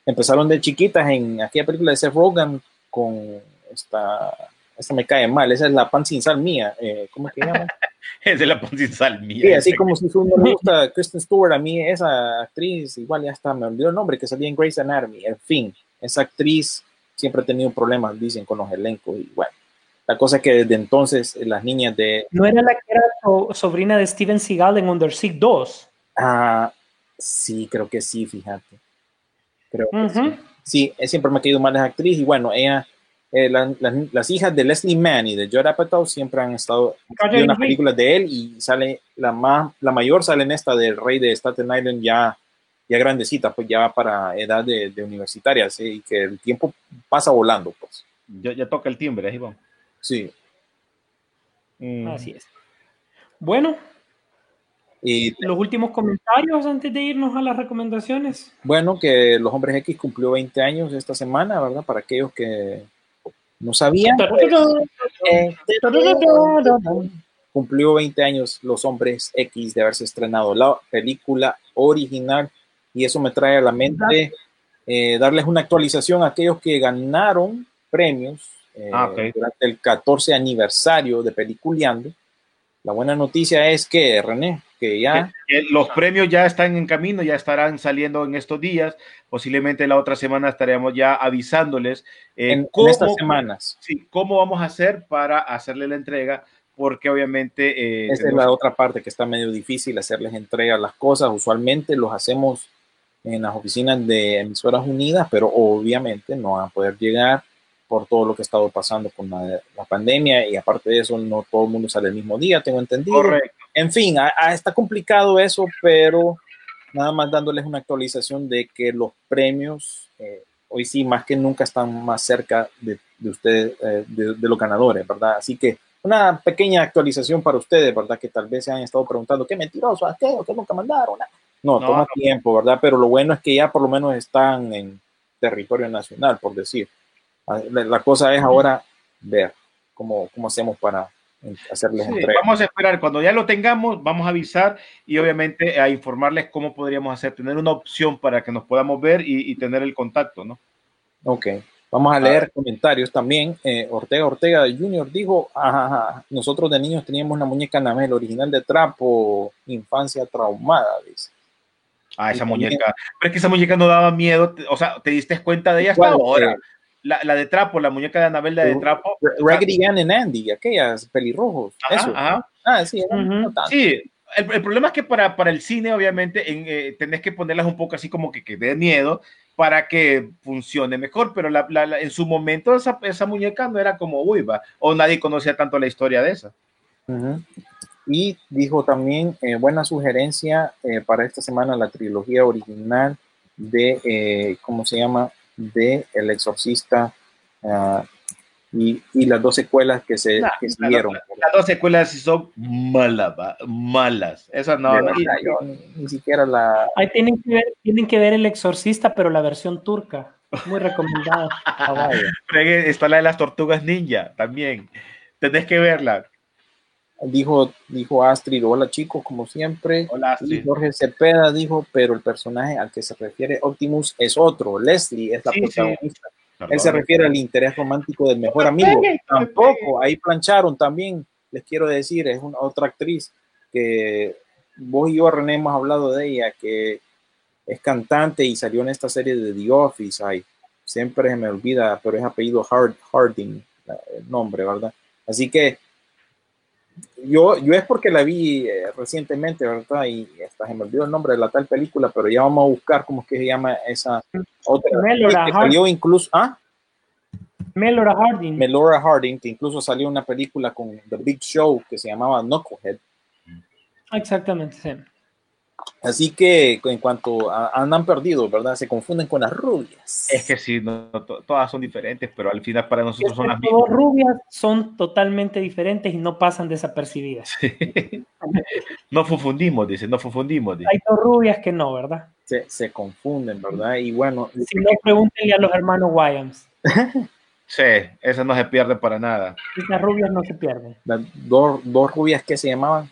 empezaron de chiquitas en aquella película de Seth Rogen con esta, esta me cae mal, esa es la pan sin sal mía, eh, ¿cómo es que se llama? Es de la Ponzi Sal mía. Sí, así como si uno le gusta Kristen Stewart, a mí esa actriz, igual ya está, me olvidó el nombre, que salía en Grey's Anatomy. En fin, esa actriz siempre ha tenido problemas, dicen, con los elencos. Y bueno, la cosa es que desde entonces eh, las niñas de. ¿No era la que era so- sobrina de Steven Seagal en Under Siege 2? Ah, sí, creo que sí, fíjate. Creo que sí. Sí, siempre me ha caído mal esa actriz. Y bueno, ella, eh, la- la- las hijas de Leslie Mann y de Judd Apatow siempre han estado en las Henry. películas de él y sale la más, la mayor sale en esta del rey de Staten Island ya, ya grandecita, pues ya para edad de, de universitaria, ¿sí? y que el tiempo pasa volando, pues. Ya, ya toca el timbre, vamos. Sí. Mm, Así es. Bueno, Y los últimos comentarios antes de irnos a las recomendaciones. bueno, que Los Hombres X cumplió 20 años esta semana, ¿verdad? Para aquellos que no sabían. eh, cumplió 20 años Los Hombres X de haberse estrenado la película original y eso me trae a la mente eh, darles una actualización a aquellos que ganaron premios eh, Ah, ok. durante el 14 aniversario de Peliculeando. La buena noticia es que, René, que ya... Los premios ya están en camino, ya estarán saliendo en estos días. Posiblemente la otra semana estaremos ya avisándoles eh, en, en cómo, estas semanas. sí, cómo vamos a hacer para hacerle la entrega, porque obviamente eh, Esa es la otra parte que está medio difícil, hacerles entrega las cosas. Usualmente los hacemos en las oficinas de emisoras unidas, pero obviamente no van a poder llegar por todo lo que ha estado pasando con la, la pandemia y aparte de eso no todo el mundo sale el mismo día, tengo entendido. correcto. En fin, a- a- está complicado eso, pero nada más dándoles una actualización de que los premios eh, hoy sí más que nunca están más cerca de, de ustedes, eh, de, de los ganadores, ¿verdad? Así que una pequeña actualización para ustedes, ¿verdad? Que tal vez se han estado preguntando, qué mentiroso, ¿a qué? ¿O qué nunca mandaron? No, No, toma no. tiempo, ¿verdad? Pero lo bueno es que ya por lo menos están en territorio nacional, por decir. Ah, La, la cosa es ahora ver cómo, cómo hacemos para hacerles Sí, entrega. vamos a esperar, cuando ya lo tengamos, vamos a avisar y obviamente a informarles cómo podríamos hacer, tener una opción para que nos podamos ver y, y tener el contacto, ¿no? Ok, vamos a leer comentarios también. Eh, Ortega Ortega Jr. dijo, ajá, ajá, nosotros de niños teníamos una muñeca Anabel original de trapo, infancia traumada, dice. Ah, esa Y también- muñeca. Pero es que esa muñeca no daba miedo, o sea, te diste cuenta de ella hasta ahora. La, la de trapo, la muñeca de Anabel, la de Uh, trapo. Ra- Raggedy Ann and Andy, aquellas pelirrojos. Ajá, eso. ajá. Ah, sí, Ujú. no tanto. Sí, el, el problema es que para, para el cine, obviamente, en, eh, tenés que ponerlas un poco así como que, que dé miedo para que funcione mejor, pero la, la- la- en su momento esa, esa muñeca no era como uy, va, o nadie conocía tanto la historia de esa. Ujú. Y dijo también, eh, buena sugerencia eh, para esta semana, la trilogía original de, eh, ¿cómo se llama? De El Exorcista, ah, y, y las dos secuelas que se Nah, que las, siguieron. las dos secuelas son malas, malas. Esas no. Verdad, yo ni siquiera la... Ahí tienen que ver, tienen que ver El Exorcista, pero la versión turca. Muy recomendada. Ah, Está la de las tortugas ninja también. Tenés que verla. Dijo, dijo Astrid, hola chicos, como siempre. Hola, Y Astrid. Jorge Cepeda dijo, pero el personaje al que se refiere Optimus es otro. Leslie es la Sí, sí. protagonista. Él Perdón. se refiere al interés romántico del mejor amigo. Tampoco, ahí plancharon también, les quiero decir, es una otra actriz que vos y yo, René, hemos hablado de ella, que es cantante y salió en esta serie de The Office. Ay, siempre se me olvida, pero es apellido Hard, Harding, el nombre, ¿verdad? Así que yo, yo es porque la vi eh, recientemente, ¿verdad? Y hasta se me olvidó el nombre de la tal película, pero ya vamos a buscar cómo es que se llama esa otra. Melora que salió incluso, ¿ah? Melora Harding. Melora Harding, que incluso salió una película con The Big Show que se llamaba Knucklehead. Exactamente, sí. Así que en cuanto a, andan perdidos, ¿verdad? Se confunden con las rubias. Es que sí, no, no, to- todas son diferentes, pero al final para nosotros son las mismas. rubias son totalmente diferentes y no pasan desapercibidas. no confundimos, dice, no confundimos. Dice. Hay dos rubias que no, ¿verdad? se, se confunden, ¿verdad? Y bueno, Si no, pregúntenle a los hermanos Wyams. Sí, esa no se pierde para nada. Esas rubias no se pierden. las dos, dos rubias que se llamaban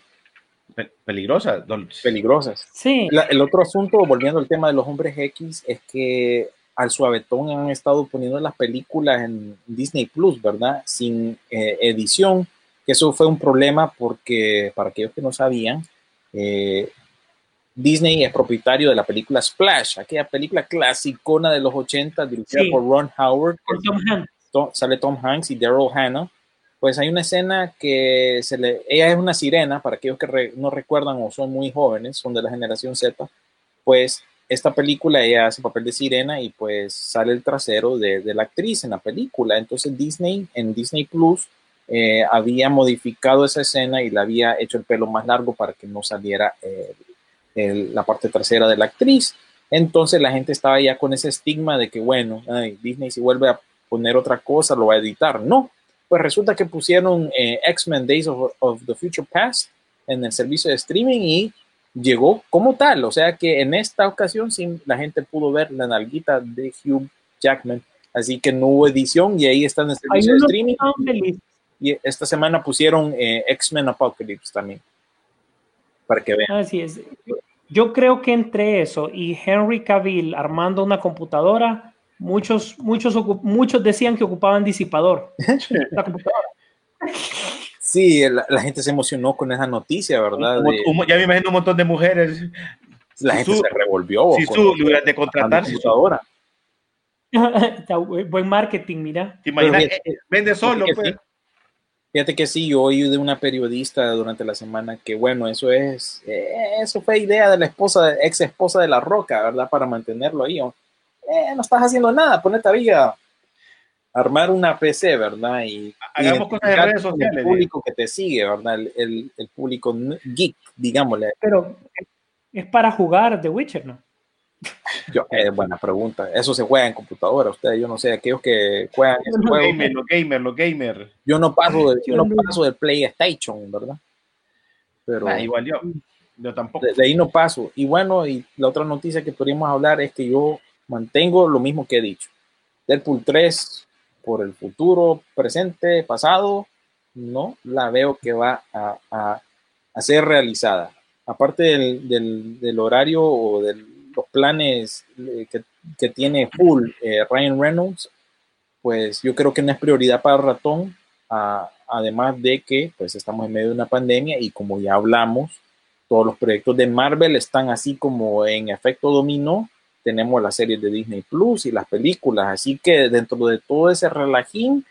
Pe- peligrosa. no- peligrosas. Sí, La- el otro asunto, volviendo al tema de los hombres X, es que al suavetón han estado poniendo las películas en Disney Plus, ¿verdad? Sin eh, edición, que eso fue un problema porque, para aquellos que no sabían, eh, Disney es propietario de la película Splash, aquella película clasicona de los 80 dirigida Sí. por Ron Howard, Tom sale Tom Hanks y Daryl Hannah, pues hay una escena que ella es una sirena, para aquellos que no recuerdan o son muy jóvenes, son de la generación Z, pues esta película ella hace papel de sirena y pues sale el trasero de, la actriz en la película. Entonces Disney, en Disney Plus, eh, había modificado esa escena y le había hecho el pelo más largo para que no saliera eh, la parte trasera de la actriz. Entonces la gente estaba ya con ese estigma de que, bueno, Disney si vuelve a poner otra cosa, lo va a editar. No, pues resulta que pusieron eh, X-Men Days of, of the Future Past en el servicio de streaming y llegó como tal. O sea que en esta ocasión sí, la gente pudo ver la nalguita de Hugh Jackman. Así que no hubo edición y ahí está en el Hay servicio de streaming. Y esta semana pusieron eh, X-Men Apocalypse también. Para que vean. Así es. Yo creo que entre eso y Henry Cavill armando una computadora, muchos, muchos, muchos decían que ocupaban disipador. La computadora. Sí, la, la gente se emocionó con esa noticia, ¿verdad? Un- De- un- ya me imagino un montón de mujeres. la gente su- se revolvió. Si con- su de con contratar, computadora. Buen marketing, mira. ¿te imaginas? Pero Eh, vende solo, Fíjate pues. que sí. Fíjate que sí, yo oí de una periodista durante la semana que, bueno, eso es, eh, eso fue idea de la esposa, ex esposa de La Roca, ¿verdad? Para mantenerlo ahí. o, Eh, no estás haciendo nada, ponete a armar una PC, ¿verdad? Y Hagamos cosas identificar redes sociales, El público que te sigue, ¿verdad? El, el- el público geek, digámosle. Pero es para jugar The Witcher, ¿no? Yo, eh, buena pregunta. Eso se juega en computadora, ustedes, yo no sé, aquellos que juegan Los juego. gamers, los gamers, los gamers. Yo no paso, de, yo no Yo no- paso del PlayStation, ¿verdad? Pero Ah, igual yo. Yo tampoco. de, de ahí no paso. Y bueno, y la otra noticia que podríamos hablar es que yo mantengo lo mismo que he dicho. Deadpool 3, por el futuro, presente, pasado, no la veo que va a, a- a ser realizada. Aparte del, del- del horario o de los planes eh, que, que tiene full eh, Ryan Reynolds, pues yo creo que no es prioridad para ratón, a- además de que pues estamos en medio de una pandemia y como ya hablamos, todos los proyectos de Marvel están así como en efecto dominó. Tenemos las series de Disney Plus y las películas, así que dentro de todo ese relajín,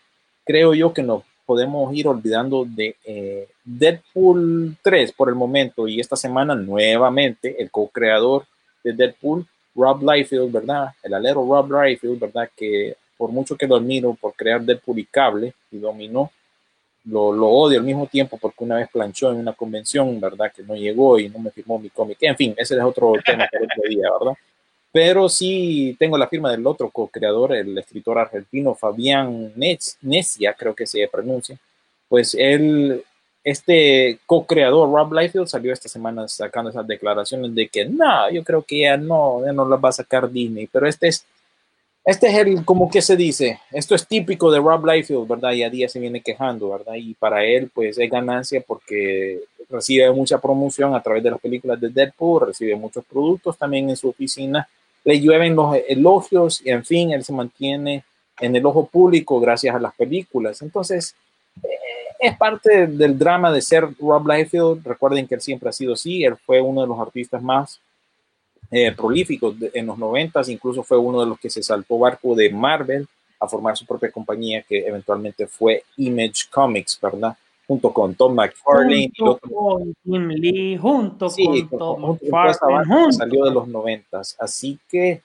creo yo que nos podemos ir olvidando de eh, Deadpool 3 por el momento y esta semana nuevamente el co-creador de Deadpool, Rob Liefeld, ¿verdad? El alero Rob Liefeld, ¿verdad? Que por mucho que lo admiro por crear Deadpool y cable y dominó, lo, lo odio al mismo tiempo porque una vez planchó en una convención, ¿verdad? Que no llegó y no me firmó mi cómic. En fin, ese es otro tema para otro día, ¿verdad? Pero sí tengo la firma del otro co-creador, el escritor argentino Fabián Necia, creo que se pronuncia. Pues él, este co-creador Rob Liefeld salió esta semana sacando esas declaraciones de que no, yo creo que ya no, ya no las va a sacar Disney, pero este es este es el, como que se dice, esto es típico de Rob Liefeld, ¿verdad? Y a día se viene quejando, ¿verdad? Y para él, pues es ganancia porque recibe mucha promoción a través de las películas de Deadpool, recibe muchos productos también en su oficina, le llueven los elogios y en fin, él se mantiene en el ojo público gracias a las películas. Entonces, eh, es parte del drama de ser Rob Liefeld. Recuerden que él siempre ha sido así, él fue uno de los artistas más eh, prolíficos en los noventas, incluso fue uno de los que se saltó barco de Marvel a formar su propia compañía que eventualmente fue Image Comics, ¿verdad? Junto con Tom McFarlane. Junto con Jim Lee, junto con Tom McFarlane. Salió de los noventas, así que,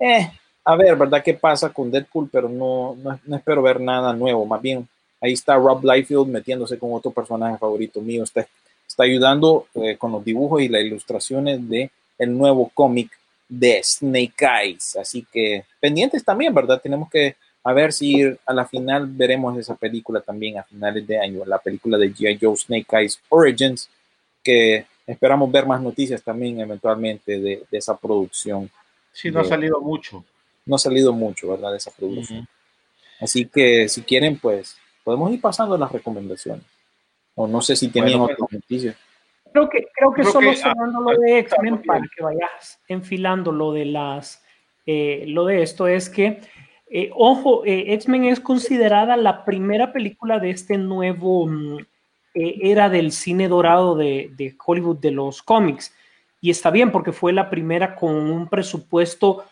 eh, a ver, ¿verdad? ¿Qué pasa con Deadpool? Pero no, no, espero ver nada nuevo, más bien ahí está Rob Liefeld metiéndose con otro personaje favorito mío, está, está ayudando eh, con los dibujos y las ilustraciones de el nuevo cómic de Snake Eyes. Así que pendientes también, ¿verdad? Tenemos que a ver si a la final veremos esa película también a finales de año, la película de G.I. Joe Snake Eyes Origins, que esperamos ver más noticias también eventualmente de, esa producción. Sí, no ha salido mucho. No ha salido mucho, ¿verdad? De esa producción. Así que si quieren, pues podemos ir pasando las recomendaciones. O no sé si tenían otras noticias. Creo que, creo que solo cerrando lo de X-Men para que vayas enfilando lo de las eh, lo de esto es que eh, ojo, eh, X-Men es considerada la primera película de este nuevo mm, era del cine dorado de, de, Hollywood de los cómics. Y está bien porque fue la primera con un presupuesto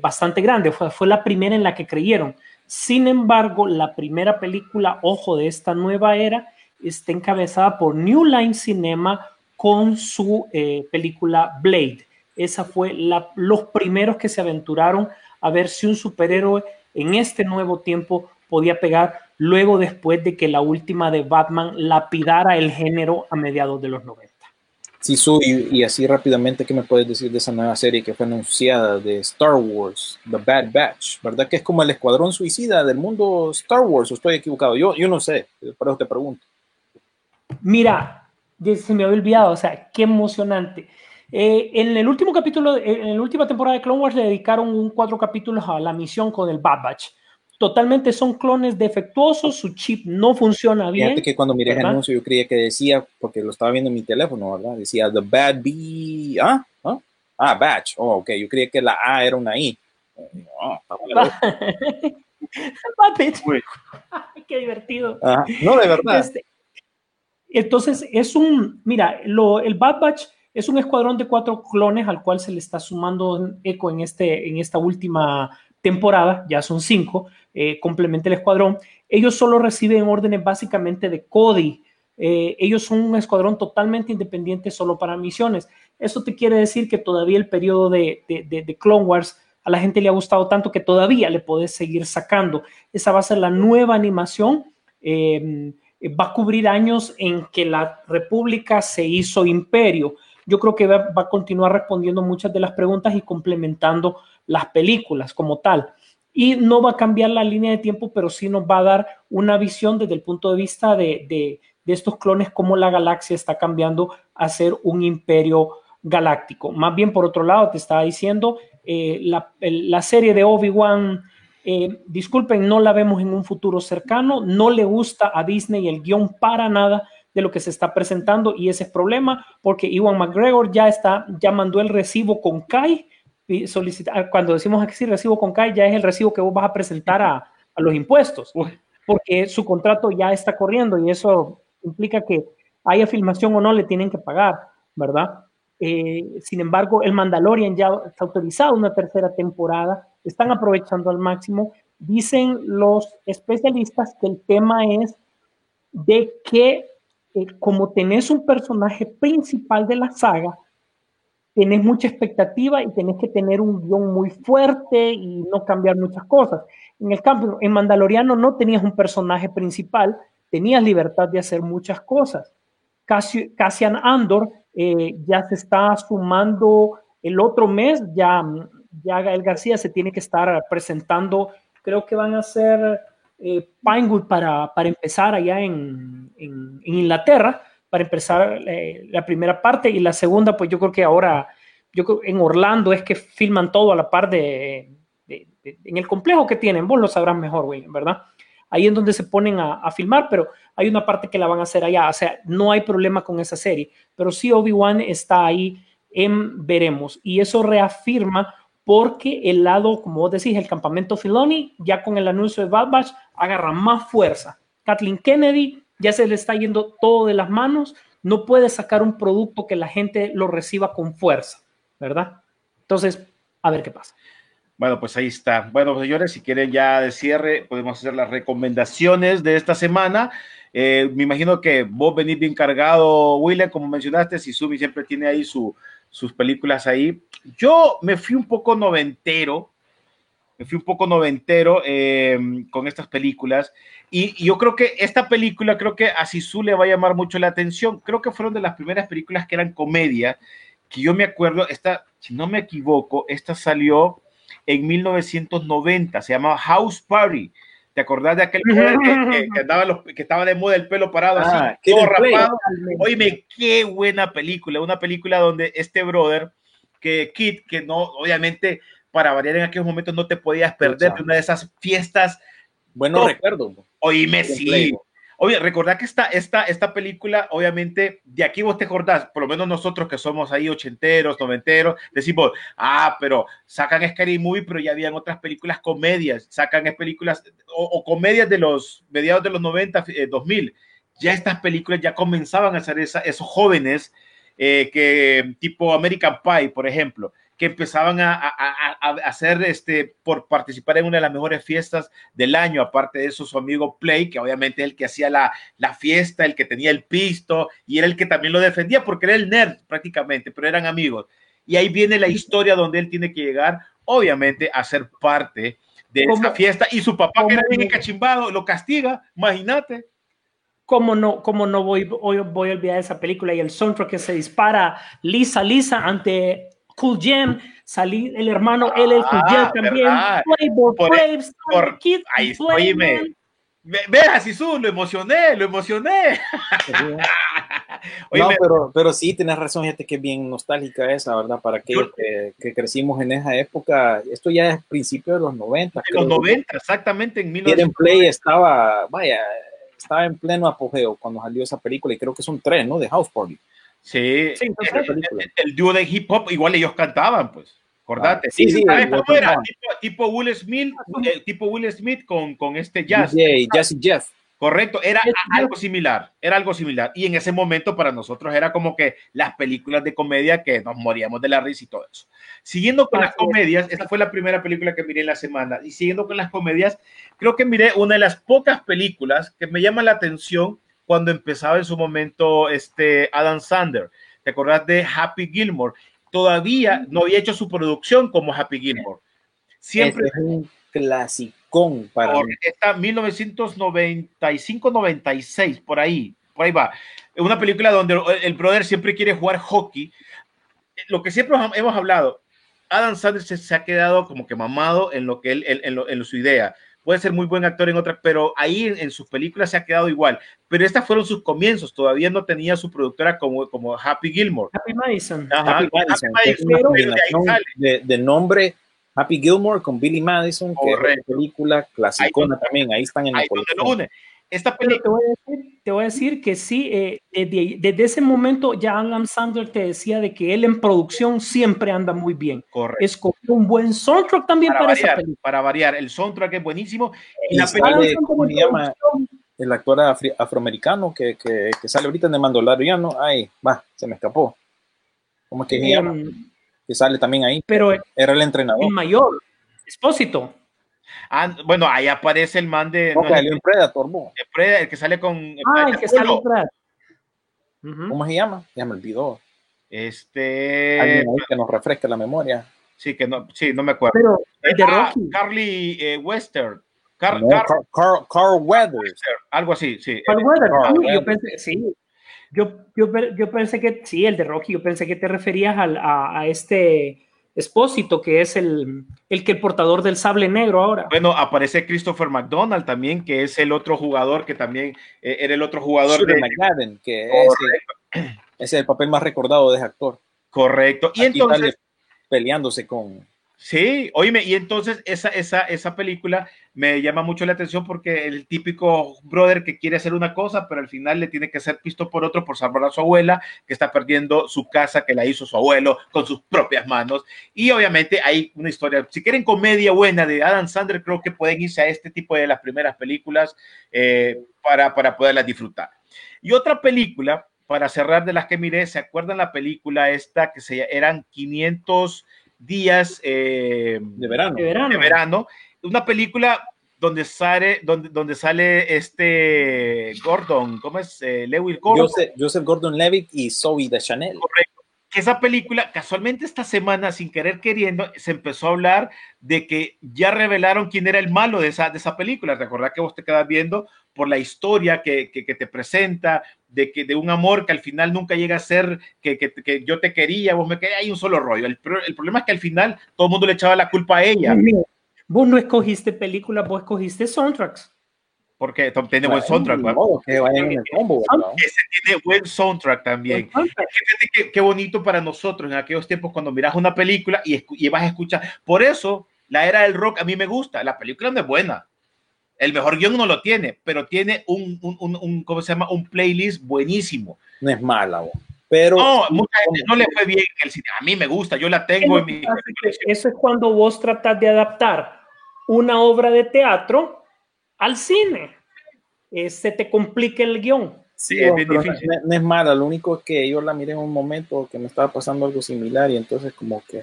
bastante grande, fue, fue la primera en la que creyeron. Sin embargo, la primera película, ojo, de esta nueva era, está encabezada por New Line Cinema, con su eh, película Blade. Esa fue la, los primeros que se aventuraron a ver si un superhéroe en este nuevo tiempo podía pegar luego después de que la última de Batman lapidara el género a mediados de los 90. Sí, soy, y así rápidamente, ¿qué me puedes decir de esa nueva serie que fue anunciada de Star Wars, The Bad Batch? ¿Verdad que es como el escuadrón suicida del mundo Star Wars? ¿O estoy equivocado? Yo, yo no sé, por eso te pregunto. Mira, se me había olvidado, o sea, qué emocionante. Eh, en el último capítulo, en la última temporada de Clone Wars le dedicaron un cuatro capítulos a la misión con el Bad Batch. Totalmente son clones defectuosos, su chip no funciona bien. Fíjate que cuando miré el anuncio yo creía que decía, porque lo estaba viendo en mi teléfono, ¿verdad? Decía The Bad B, ¿ah? ¿Ah? Ah, Batch. Oh, ok, yo creía que la A era una I. Oh. Qué divertido. No, de verdad. Este, entonces, es un, mira, lo, el Bad Batch es un escuadrón de cuatro clones al cual se le está sumando eco en, este, en esta última temporada, ya son cinco, eh, complementa el escuadrón. Ellos solo reciben órdenes básicamente de Cody. Eh, ellos son un escuadrón totalmente independiente solo para misiones. Eso te quiere decir que todavía el periodo de, Clone Wars a la gente le ha gustado tanto que todavía le puedes seguir sacando. Esa va a ser la nueva animación. Eh, va a cubrir años en que la República se hizo imperio. Yo creo que va, a continuar respondiendo muchas de las preguntas y complementando las películas como tal. Y no va a cambiar la línea de tiempo, pero sí nos va a dar una visión desde el punto de vista de, estos clones, cómo la galaxia está cambiando a ser un imperio galáctico. Más bien, por otro lado, te estaba diciendo, eh, la, la, serie de Obi-Wan eh, disculpen, no la vemos en un futuro cercano, no le gusta a Disney el guion para nada de lo que se está presentando y ese es problema porque Iwan McGregor ya está, ya mandó el recibo con Kai, solicitar, cuando decimos aquí recibo con Kai ya es el recibo que vos vas a presentar a, los impuestos, porque su contrato ya está corriendo y eso implica que haya filmación o no le tienen que pagar, ¿verdad? Eh, sin embargo, el Mandalorian ya está autorizado una tercera temporada están aprovechando al máximo. Dicen los especialistas que el tema es de que eh, como tenés un personaje principal de la saga, tenés mucha expectativa y tenés que tener un guion muy fuerte y no cambiar muchas cosas. En el cambio, en Mandaloriano no tenías un personaje principal, tenías libertad de hacer muchas cosas. Cassian Andor eh, ya se está sumando el otro mes, ya ya Gael García se tiene que estar presentando, creo que van a ser eh, Pinewood para, para empezar allá en, en, Inglaterra, para empezar eh, la primera parte y la segunda, pues yo creo que ahora, yo en Orlando es que filman todo a la par de en el complejo que tienen, vos lo sabrás mejor, güey, ¿verdad? Ahí en donde se ponen a, a, filmar, pero hay una parte que la van a hacer allá, o sea, no hay problema con esa serie, pero sí Obi-Wan está ahí en veremos y eso reafirma porque el lado, como vos decís, el campamento Filoni, ya con el anuncio de Bad Batch, agarra más fuerza. Kathleen Kennedy ya se le está yendo todo de las manos, no puede sacar un producto que la gente lo reciba con fuerza, ¿verdad? Entonces, a ver qué pasa. Bueno, pues ahí está. Bueno, señores, si quieren ya de cierre, podemos hacer las recomendaciones de esta semana. Eh, me imagino que vos venís bien cargado, William, como mencionaste, si Sumi siempre tiene ahí su, sus películas ahí. Yo me fui un poco noventero, me fui un poco noventero eh, con estas películas y, y, yo creo que esta película, creo que a Sisu le va a llamar mucho la atención. Creo que fueron de las primeras películas que eran comedia, que yo me acuerdo, esta, si no me equivoco, esta salió en 1990, se llamaba House Party. ¿Te acordás de aquel que, que, que, andaba los, que estaba de moda el pelo parado Ah, así, todo rapado? Oíme, qué buena película, una película donde este brother, que Kid, que no, obviamente, para variar en aquellos momentos no te podías perder de una de esas fiestas. Bueno, recuerdo. Oíme, sí. Play. Oye, recordad que esta, esta, esta película, obviamente, de aquí vos te acordás, por lo menos nosotros que somos ahí ochenteros, noventeros, decimos, ah, pero sacan Scary Movie, pero ya habían otras películas comedias, sacan películas o, o comedias de los mediados de los 90, eh, 2000. Ya estas películas ya comenzaban a ser esa, esos jóvenes eh, que tipo American Pie, por ejemplo, que empezaban a, a, a, hacer este por participar en una de las mejores fiestas del año, aparte de eso su amigo Play, que obviamente es el que hacía la, la fiesta, el que tenía el pisto y era el que también lo defendía porque era el nerd prácticamente, pero eran amigos. Y ahí viene la historia donde él tiene que llegar, obviamente, a ser parte de esa fiesta y su papá, que era bien cachimbado, lo castiga, imagínate. ¿Cómo no, cómo no voy, voy, voy a olvidar esa película y el soundtrack que se dispara lisa, lisa ante Cool Jam, salí el hermano él el Cool Jam Ah, también. Playboy Por- Flaves, por- Kid ahí Play, oíme. man. Ve- Vea, Sisu, lo emocioné, lo emocioné. No, pero, pero sí, tienes razón, gente que es bien nostálgica esa, ¿verdad? Para aquellos que, que crecimos en esa época. Esto ya es principio de los 90. en los creo. 90, exactamente, en Kid and 1990. Play estaba, vaya, estaba en pleno apogeo cuando salió esa película y creo que son tres, ¿no? De House Party. Sí, Sí, el, entonces- el- el dúo de hip hop, igual ellos cantaban, pues. Acordate. Ah, sí, sí, ¿Sabes cómo era? Tipo, tipo Will Smith, eh, tipo Will Smith con, con este jazz. DJ, Jazzy Jeff. Correcto, era algo similar, era algo similar. Y en ese momento para nosotros era como que las películas de comedia que nos moríamos de la risa y todo eso. Siguiendo con las Así es. comedias, esta fue la primera película que miré en la semana. Y siguiendo con las comedias, creo que miré una de las pocas películas que me llama la atención cuando empezaba en su momento este Adam Sandler. ¿Te acordás de Happy Gilmore? Todavía no había hecho su producción como Happy Gilmore. Siempre Ese es un clasicón para por mí. esta 1995-96, por ahí, por ahí va. Es una película donde el, brother siempre quiere jugar hockey. Lo que siempre hemos hablado, Adam Sandler se, ha quedado como que mamado en lo que él, en, lo, en su idea. Puede ser muy buen actor en otras, pero ahí en, en, sus películas se ha quedado igual. Pero estas fueron sus comienzos, todavía no tenía su productora como, como Happy Gilmore. Happy Madison. Ajá, Happy Madison, Happy de nombre Happy Gilmore con Billy Madison, que es una película clasicona también. Ahí están en la Ahí donde lo colección. une. Esta Pero película te voy a decir, te voy a decir que sí, eh, desde, desde ese momento ya Alan Sandler te decía de que él en producción siempre anda muy bien. correcto. Escogió un buen soundtrack también para para, esa variar, película. para variar. El soundtrack es buenísimo. Y Y la sale, ¿cómo se llama? El actor afri- afroamericano que, que, que sale ahorita en el Mandaloriano. Ay, va, se me escapó. ¿Cómo es que se llama? Que sale también ahí. pero Era el entrenador. el mayor, Expósito. Ah, bueno, ahí aparece el man de, No, no en Predator, bo. el, Preda, el que sale con Ah, el que sale. Ujú. ¿Cómo se llama? Ya me olvidó. Este, Alguien ahí que nos refresque la memoria. sí, que no, sí, no me acuerdo. Pero el de Ah, Rocky. Carly eh, Wester. Car- No, Car- Carl, Carl- Carl Weathers. Algo así, sí. Carl Weathers, Carl sí, Weathers. yo pensé, sí. Yo, yo, yo pensé que, sí, el de Rocky, yo pensé que te referías al, a, a este Espósito, que es el, el que el portador del sable negro ahora. Bueno, aparece Christopher McDonald también, que es el otro jugador que también eh, era el otro jugador Shooter de. McGavin, que es, ese es el papel más recordado de ese actor. Correcto. Y Aquí entonces. peleándose con. Sí, oíme, y entonces esa, esa, esa película me llama mucho la atención porque el típico brother que quiere hacer una cosa, pero al final le tiene que ser visto por otro por salvar a su abuela, que está perdiendo su casa que la hizo su abuelo con sus propias manos. Y obviamente hay una historia, si quieren comedia buena de Adam Sandler, creo que pueden irse a este tipo de las primeras películas eh, para, para poderlas disfrutar. Y otra película, para cerrar de las que miré, ¿se acuerdan la película esta que se, eran 500 días eh, De verano. De verano. de verano? Una película donde sale, donde, donde sale este Gordon, ¿cómo es? Eh, Lewis Gordon. Joseph, Joseph Gordon-Levitt y Zoe de Chanel. Que esa película, casualmente esta semana, sin querer queriendo, se empezó a hablar de que ya revelaron quién era el malo de esa, de esa película. Recordad que vos te quedas viendo por la historia que, que, que te presenta, de, que, de un amor que al final nunca llega a ser que, que, yo te quería, vos me querías, hay un solo rollo. El, el problema es que al final todo el mundo le echaba la culpa a ella, Vos no escogiste películas, vos escogiste soundtracks. Porque Tom tiene buen soundtrack, Ni ¿verdad? modo que vayan en el combo, ¿verdad? Ese tiene buen soundtrack también. Fíjate qué, qué bonito para nosotros en aquellos tiempos cuando miras una película y, y vas a escuchar. Por eso, la era del rock a mí me gusta. La película no es buena. El mejor guion no lo tiene, pero tiene un, un, un, un- ¿cómo se llama? Un playlist buenísimo. No es mala, bo. pero No, mucha gente no le fue bien en el cine. A mí me gusta, yo la tengo en mi. Eso es cuando vos tratas de adaptar una obra de teatro al cine. Eh, se te complica el guion. Sí, bo, es bien difícil. No, no es mala, lo único es que yo la miré en un momento que me estaba pasando algo similar y entonces como que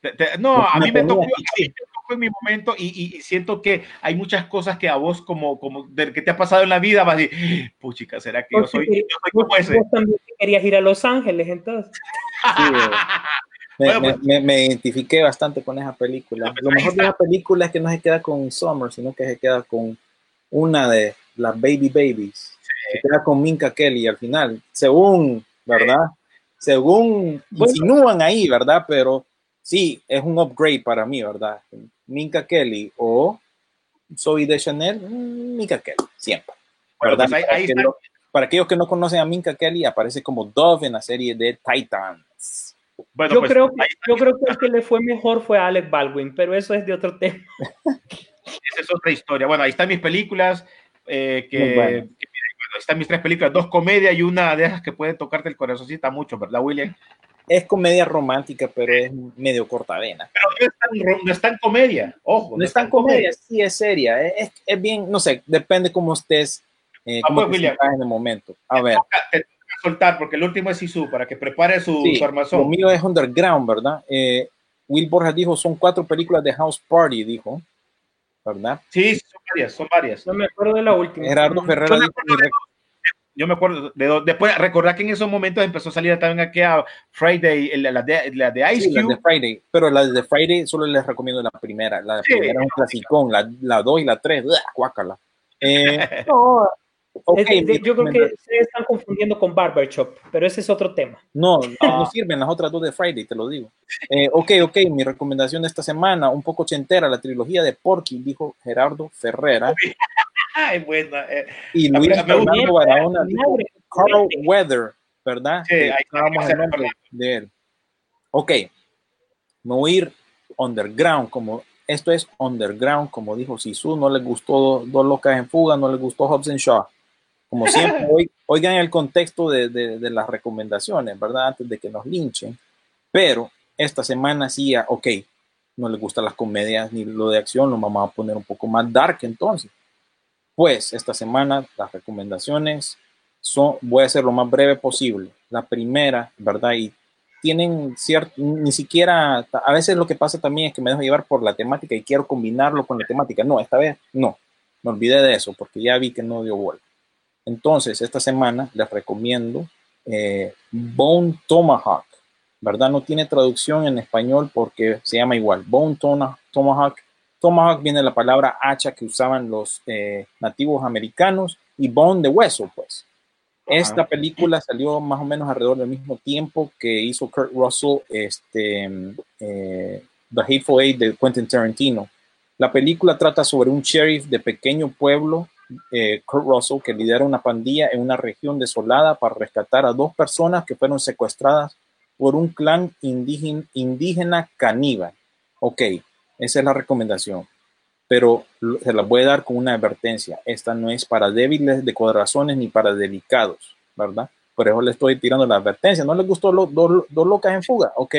Te- te- no, a mí tocó, ponía a mí me tocó en mi momento y, y- y siento que hay muchas cosas que a vos como, como del que te ha pasado en la vida vas a decir, puchica, ¿será que yo soy, yo soy como ese? vos también querías ir a Los Ángeles, entonces. sí, bo. me, Bueno, pues- me- me identifiqué bastante con esa película. pues Lo mejor de la película es que no se queda con Summer, sino que se queda con una de las Baby Babies. Se queda con Minka Kelly al final, según, ¿verdad? Según Bueno. insinúan ahí, ¿verdad? Pero sí, es un upgrade para mí, ¿verdad? Minka Kelly o Zoe de Chanel, mm, Minka Kelly, siempre. Bueno, ¿verdad? pues ahí- para, que lo- para aquellos que no conocen a Minka Kelly, aparece como Dove en la serie de Titans. Bueno, yo, pues, creo que, yo creo que el que le fue mejor fue a Alec Baldwin, pero eso es de otro tema. esa es otra historia. Bueno, ahí están mis películas, eh, que, bueno. que, bueno, ahí están mis tres películas, dos comedias y una de esas que puede tocarte el corazoncita mucho, ¿verdad, William? Es comedia romántica, pero es medio cortavena. Pero no es tan, no es tan comedia, ojo. No es tan comedia, sí es seria. Es, es- bien, no sé, depende cómo estés, eh, Ah, cómo pues, te William. en el momento. A ver, Toca- te soltar, porque el último es Sisu, para que prepare su, sí, su lo armazón. mío es Underground, ¿verdad? Eh, Will Borja dijo, son cuatro películas de House Party, dijo, ¿verdad? Sí, son varias, son varias. No me acuerdo de la última. Gerardo Ferrera Yo me dijo, acuerdo de Yo me acuerdo de dos. Después, recordar que en esos momentos empezó a salir también aquí a Friday, la, la de, la de Ice Sí, la Cube. de Friday, pero la de Friday solo les recomiendo la primera. La Sí. primera es un clasicón, la, la dos y la tres, ¡buah! guácala. Eh, No, ok, es yo creo que se están confundiendo con Barbershop, pero ese es otro tema. No, no, Ah. no sirven las otras dos de Friday, te lo digo. Eh, ok, ok, mi recomendación de esta semana, un poco ochentera, la trilogía de Porky, dijo Gerardo Ferrera. Ay, buena. eh. Y La Luis gusta. Fernando Barahona dijo Carl Weather, ¿verdad? Sí, ahí ese el nombre de él. Ok, me voy a ir underground, como esto es underground, como dijo Sisu, no les gustó Dos, Dos Locas en Fuga, no les gustó Hobbs and Shaw. Como siempre, oigan el contexto de, de- de las recomendaciones, ¿verdad? Antes de que nos linchen. Pero esta semana sí, ya, ok, no les gustan las comedias ni lo de acción, lo vamos a poner un poco más dark entonces. Pues esta semana las recomendaciones son, voy a ser lo más breve posible. La primera, ¿verdad? Y tienen cierto, ni siquiera, a veces lo que pasa también es que me dejo llevar por la temática y quiero combinarlo con la temática. No, esta vez no, me olvidé de eso porque ya vi que no dio vuelta. Entonces, esta semana les recomiendo eh, Bone Tomahawk, ¿verdad? No tiene traducción en español porque se llama igual, Bone Tomahawk. Tomahawk viene de la palabra hacha que usaban los eh, nativos americanos y bone de hueso, pues. Esta película salió más o menos alrededor del mismo tiempo que hizo Kurt Russell este, eh, The Hateful Eight de Quentin Tarantino. La película trata sobre un sheriff de pequeño pueblo, eh, Kurt Russell, que lidera una pandilla en una región desolada para rescatar a dos personas que fueron secuestradas por un clan indígena, indígena caníbal. Ok, esa es la recomendación. Pero lo- se la voy a dar con una advertencia. Esta no es para débiles de corazones ni para delicados, ¿verdad? Por eso le estoy tirando la advertencia. ¿No les gustó los dos, dos locas en fuga? Ok.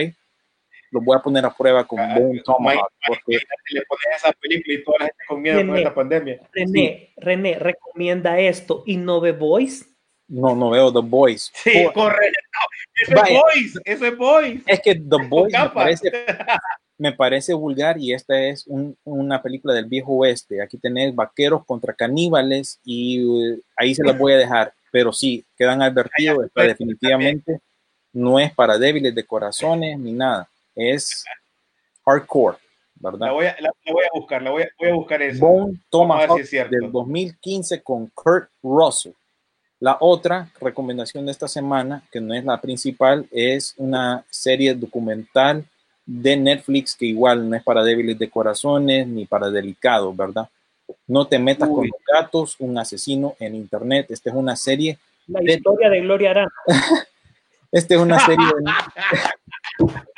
Lo voy a poner a prueba con Ah, Bone Tomahawk. Porque Le pones esa película y toda la gente con miedo con Tiene- esta pandemia. René, René, recomienda esto y no ve Voice. no, no veo The Boys. Sí, Por- correcto. Eso Vaya. es Boys, eso es Boys. es que The Boys me parece, me parece vulgar y esta es un- una película del viejo oeste. Aquí tenés vaqueros contra caníbales y eh, ahí se las voy a dejar. Pero sí, quedan advertidos. Definitivamente no es para débiles de corazones ni nada. Es hardcore, La ¿verdad? voy a, la, la voy a buscar, la voy a, voy a buscar eso. Bone Vamos a ver Tomahawk si es del 2015 con Kurt Russell. La otra recomendación de esta semana, que no es la principal, es una serie documental de Netflix que igual no es para débiles de corazones ni para delicados, ¿verdad? No te metas con los gatos, un asesino en internet. Esta es una serie, La De- historia de Gloria Arana. esta es una serie, de-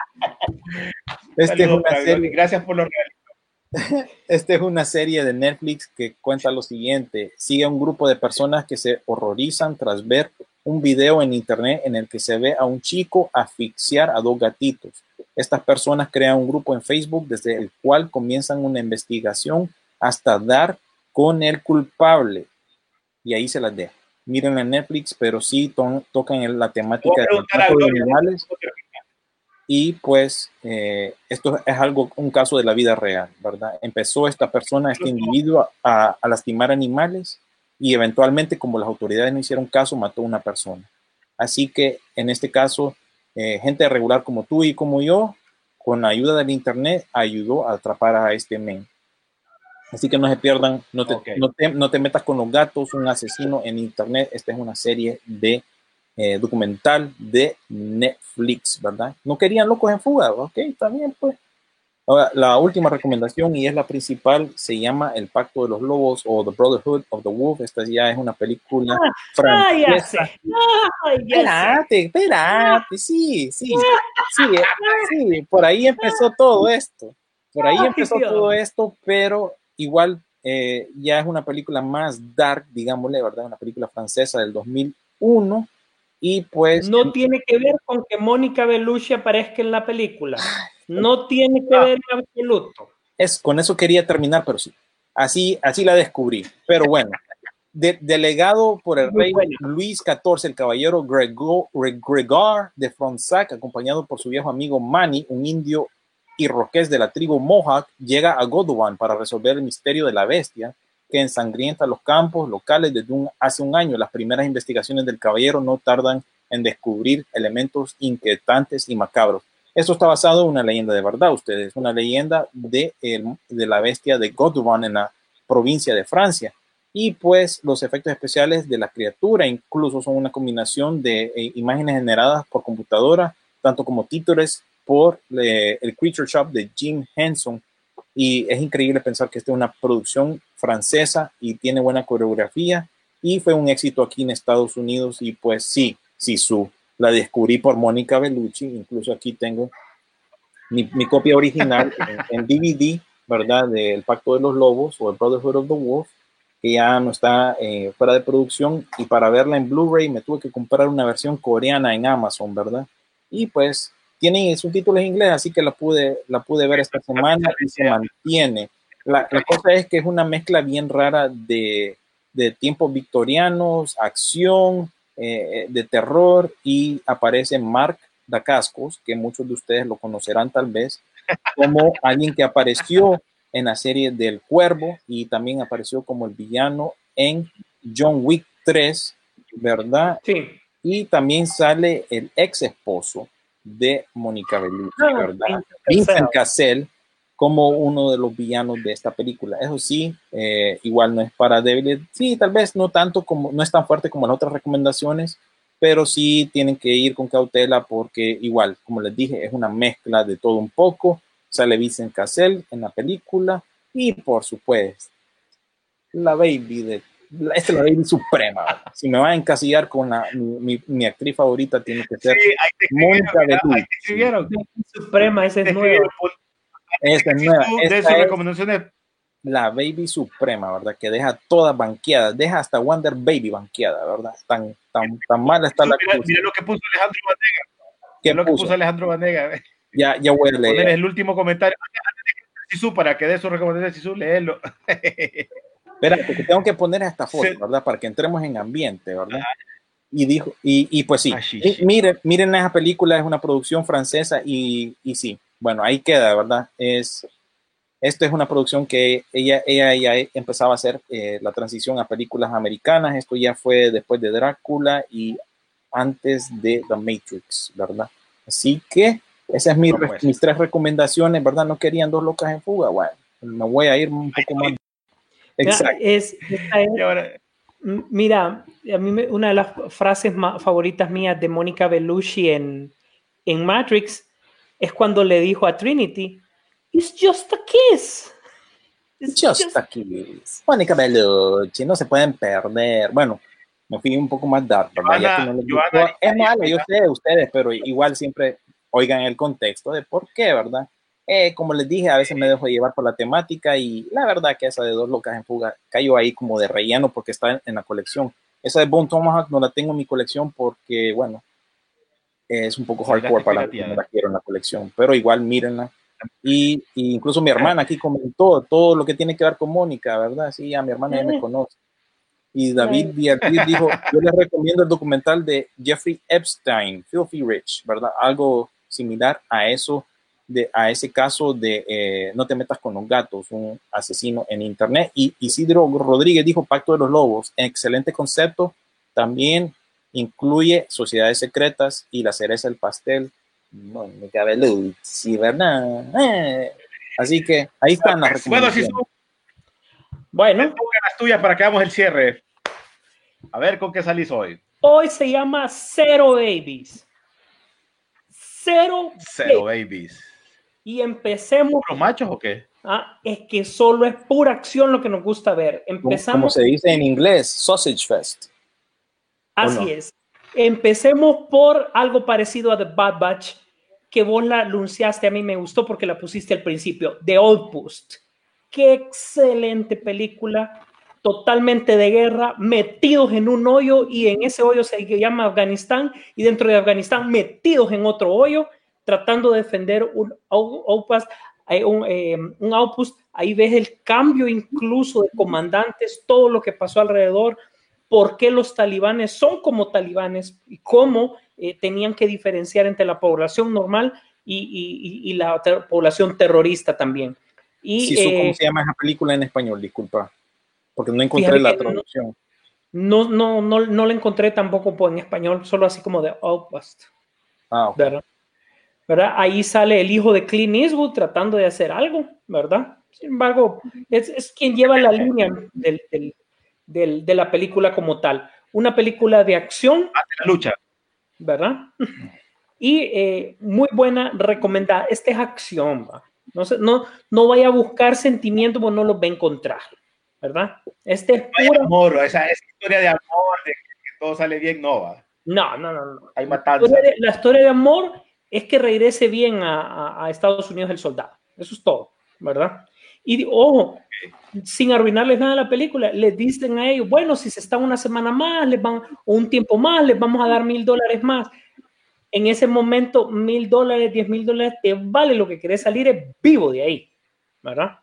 esta es una serie Gracias por los regalos. Esta es una serie de Netflix que cuenta lo siguiente. Sigue a un grupo de personas que se horrorizan tras ver un video en internet en el que se ve a un chico asfixiar a dos gatitos. Estas personas crean un grupo en Facebook desde el cual comienzan una investigación hasta dar con el culpable. Y ahí se las dejo. Miren en Netflix, pero sí to- tocan la temática de de Gloria. Y pues eh, esto es algo, un caso de la vida real, ¿verdad? Empezó esta persona, este individuo a, a lastimar animales y eventualmente como las autoridades no hicieron caso, mató a una persona. Así que en este caso, eh, gente regular como tú y como yo, con la ayuda del internet, ayudó a atrapar a este men. Así que no se pierdan, no te, Ok. no te, no te metas con los gatos, un asesino en internet. Esta es una serie de eh, documental de Netflix, ¿verdad? No querían locos en fuga, ok, está bien, pues. Ahora, la última recomendación, y es la principal, se llama El Pacto de los Lobos o The Brotherhood of the Wolf. Esta ya es una película Ay, ya francesa. Ay, ya. Espérate, espérate, sí, sí, sí, eh, sí, por ahí empezó todo esto, por ahí empezó todo esto, pero igual eh, ya es una película más dark, digámosle, ¿verdad? Una película francesa del 2001 y pues No tiene que ver con que Mónica Bellucci aparezca en la película. No tiene que ver en absoluto. es, con eso quería terminar, pero sí, así, así la descubrí, pero bueno. de- delegado por el Muy rey. Luis XIV, el caballero Grego- Gre- Gregor de Fronsac, acompañado por su viejo amigo Manny, un indio iroqués de la tribu Mohawk, llega a Godwan para resolver el misterio de la bestia que ensangrienta los campos locales desde un- hace un año. Las primeras investigaciones del caballero no tardan en descubrir elementos inquietantes y macabros. Esto está basado en una leyenda de verdad, ustedes, una leyenda de, el- de la bestia de Godwan en la provincia de Francia. Y pues los efectos especiales de la criatura incluso son una combinación de eh, imágenes generadas por computadora, tanto como títulos por eh, el Creature Shop de Jim Henson. Y es increíble pensar que esta es una producción francesa y tiene buena coreografía y fue un éxito aquí en Estados Unidos. Y pues sí, Sisu, la descubrí por Mónica Bellucci, incluso aquí tengo mi, mi copia original en, en DVD, ¿verdad? Del Pacto de los Lobos o el Brotherhood of the Wolf, que ya no está eh, fuera de producción. Y para verla en Blu-ray me tuve que comprar una versión coreana en Amazon, ¿verdad? Y pues tiene subtítulos en inglés, así que la pude, la pude ver esta semana y se mantiene. La, la cosa es que es una mezcla bien rara de, de tiempos victorianos, acción, eh, de terror y aparece Mark Dacascos, que muchos de ustedes lo conocerán tal vez, como alguien que apareció en la serie del Cuervo y también apareció como el villano en John Wick 3, ¿verdad? Sí. Y también sale el ex esposo de Mónica Bellucci, Ah, ¿verdad? Vincent Vincent Cassel. Cassel, como uno de los villanos de esta película. Eso sí, eh, igual no es para débiles. Sí, tal vez no tanto como, no es tan fuerte como las otras recomendaciones, pero sí tienen que ir con cautela porque igual, como les dije, es una mezcla de todo un poco. Sale Vincent Cassell en la película y por supuesto, la baby de esta es la baby suprema. Si me va a encasillar con la, mi, mi, actriz favorita, tiene que ser Sí, Mónica escribieron. Suprema, esa es nueva. Esta es de nueva. de Esta sus es recomendaciones. la baby suprema, ¿verdad? Que deja todas banqueadas, deja hasta Wonder Baby banqueada, ¿verdad? Tan, tan, tan mala está la Mira, lo que puso Alejandro Vanega. ¿Qué Mira lo que puso? puso Alejandro Vanega. Ya, ya Poner leer. el último comentario. De Sisu, para que dé su recomendación, Sisu, léelo. Espérate, que tengo que poner esta foto, Sí. ¿verdad? Para que entremos en ambiente, ¿verdad? Y dijo, y, y pues sí, Ah, sí, Y sí. miren, miren esa película, es una producción francesa y, y sí, bueno, ahí queda, ¿verdad? Es, esto es una producción que ella, ella ya empezaba a hacer eh, la transición a películas americanas, esto ya fue después de Drácula y antes de The Matrix, ¿verdad? Así que esas es mi, No, pues. mis tres recomendaciones, ¿verdad? No querían dos locas en fuga, bueno, me voy a ir un poco más. Mira, Exacto. es, es- mira, a mí me- una de las frases más favoritas mías de Mónica Bellucci en, en Matrix es cuando le dijo a Trinity, It's just a kiss. It's Just a kiss. Mónica Bellucci, no se pueden perder. Bueno, me fui un poco más dark, ¿verdad? Ya Joana- que no les Joana- es malo, yo sé ustedes, pero igual siempre oigan el contexto de por qué, ¿verdad? Eh, como les dije, a veces me dejo llevar por la temática y la verdad que esa de dos locas en fuga cayó ahí como de relleno porque está en, en la colección. Esa de Bone Tomahawk no la tengo en mi colección porque, bueno, es un poco la hardcore para pirateada. no la quiero en la colección, pero igual mírenla. Y, y incluso mi hermana aquí comentó todo lo que tiene que ver con Mónica, ¿verdad? Sí, a mi hermana ya me conoce. Y David Villarreal dijo, yo les recomiendo el documental de Jeffrey Epstein, Filthy Rich, ¿verdad? Algo similar a eso, de, a ese caso de eh, No te metas con los gatos, un asesino en internet. Y Isidro Rodríguez dijo Pacto de los Lobos, excelente concepto, también incluye sociedades secretas y la cereza del pastel. Mónica Bellucci, ¿verdad? Eh. Así que ahí están las bueno, recomendaciones. Bueno, pongan las tuyas para que hagamos el cierre. A ver con qué salís hoy. hoy se llama Zero Babies. Cero, Cero Babies. babies. Y empecemos. ¿Los machos o qué? Ah, es que solo es pura acción lo que nos gusta ver. Empezamos. como se dice en inglés, Sausage Fest. Así ¿O no? es. Empecemos por algo parecido a The Bad Batch, que vos la anunciaste, a mí me gustó porque la pusiste al principio, The Outpost. Qué excelente película, totalmente de guerra, metidos en un hoyo y en ese hoyo se llama Afganistán y dentro de Afganistán metidos en otro hoyo, tratando de defender un out- outpost. eh, Un, eh, un outpost, ahí ves el cambio incluso de comandantes, todo lo que pasó alrededor, por qué los talibanes son como talibanes y cómo eh, tenían que diferenciar entre la población normal y, y- la ter- población terrorista también. Y Sí, su- eh, ¿Cómo se llama esa película en español? Disculpa. Porque no encontré la traducción. no, no, no, no la encontré tampoco en español, solo así como de Outpost. Ah, ok. ¿verdad? ¿verdad? Ahí sale el hijo de Clint Eastwood tratando de hacer algo, ¿verdad? Sin embargo, es, es quien lleva la línea del- del- del- de la película como tal. Una película de acción, La lucha. ¿verdad? Y eh, muy buena, recomendada. Esta es acción, ¿va? No, se- no, no vaya a buscar sentimientos, porque no los va a encontrar, ¿verdad? Este es pura... amor, esa, esa historia de amor, de que todo sale bien, no va. No, no, no, no. Hay La matanza. historia, de, la historia de amor es que regrese bien a, a- a Estados Unidos el soldado. Eso es todo, ¿verdad? Y ojo, sin arruinarles nada a la película, les dicen a ellos, bueno, si se están una semana más, les van, o un tiempo más, les vamos a dar mil dólares más. En ese momento, mil dólares, diez mil dólares, te vale lo que querés salir es vivo de ahí, ¿verdad?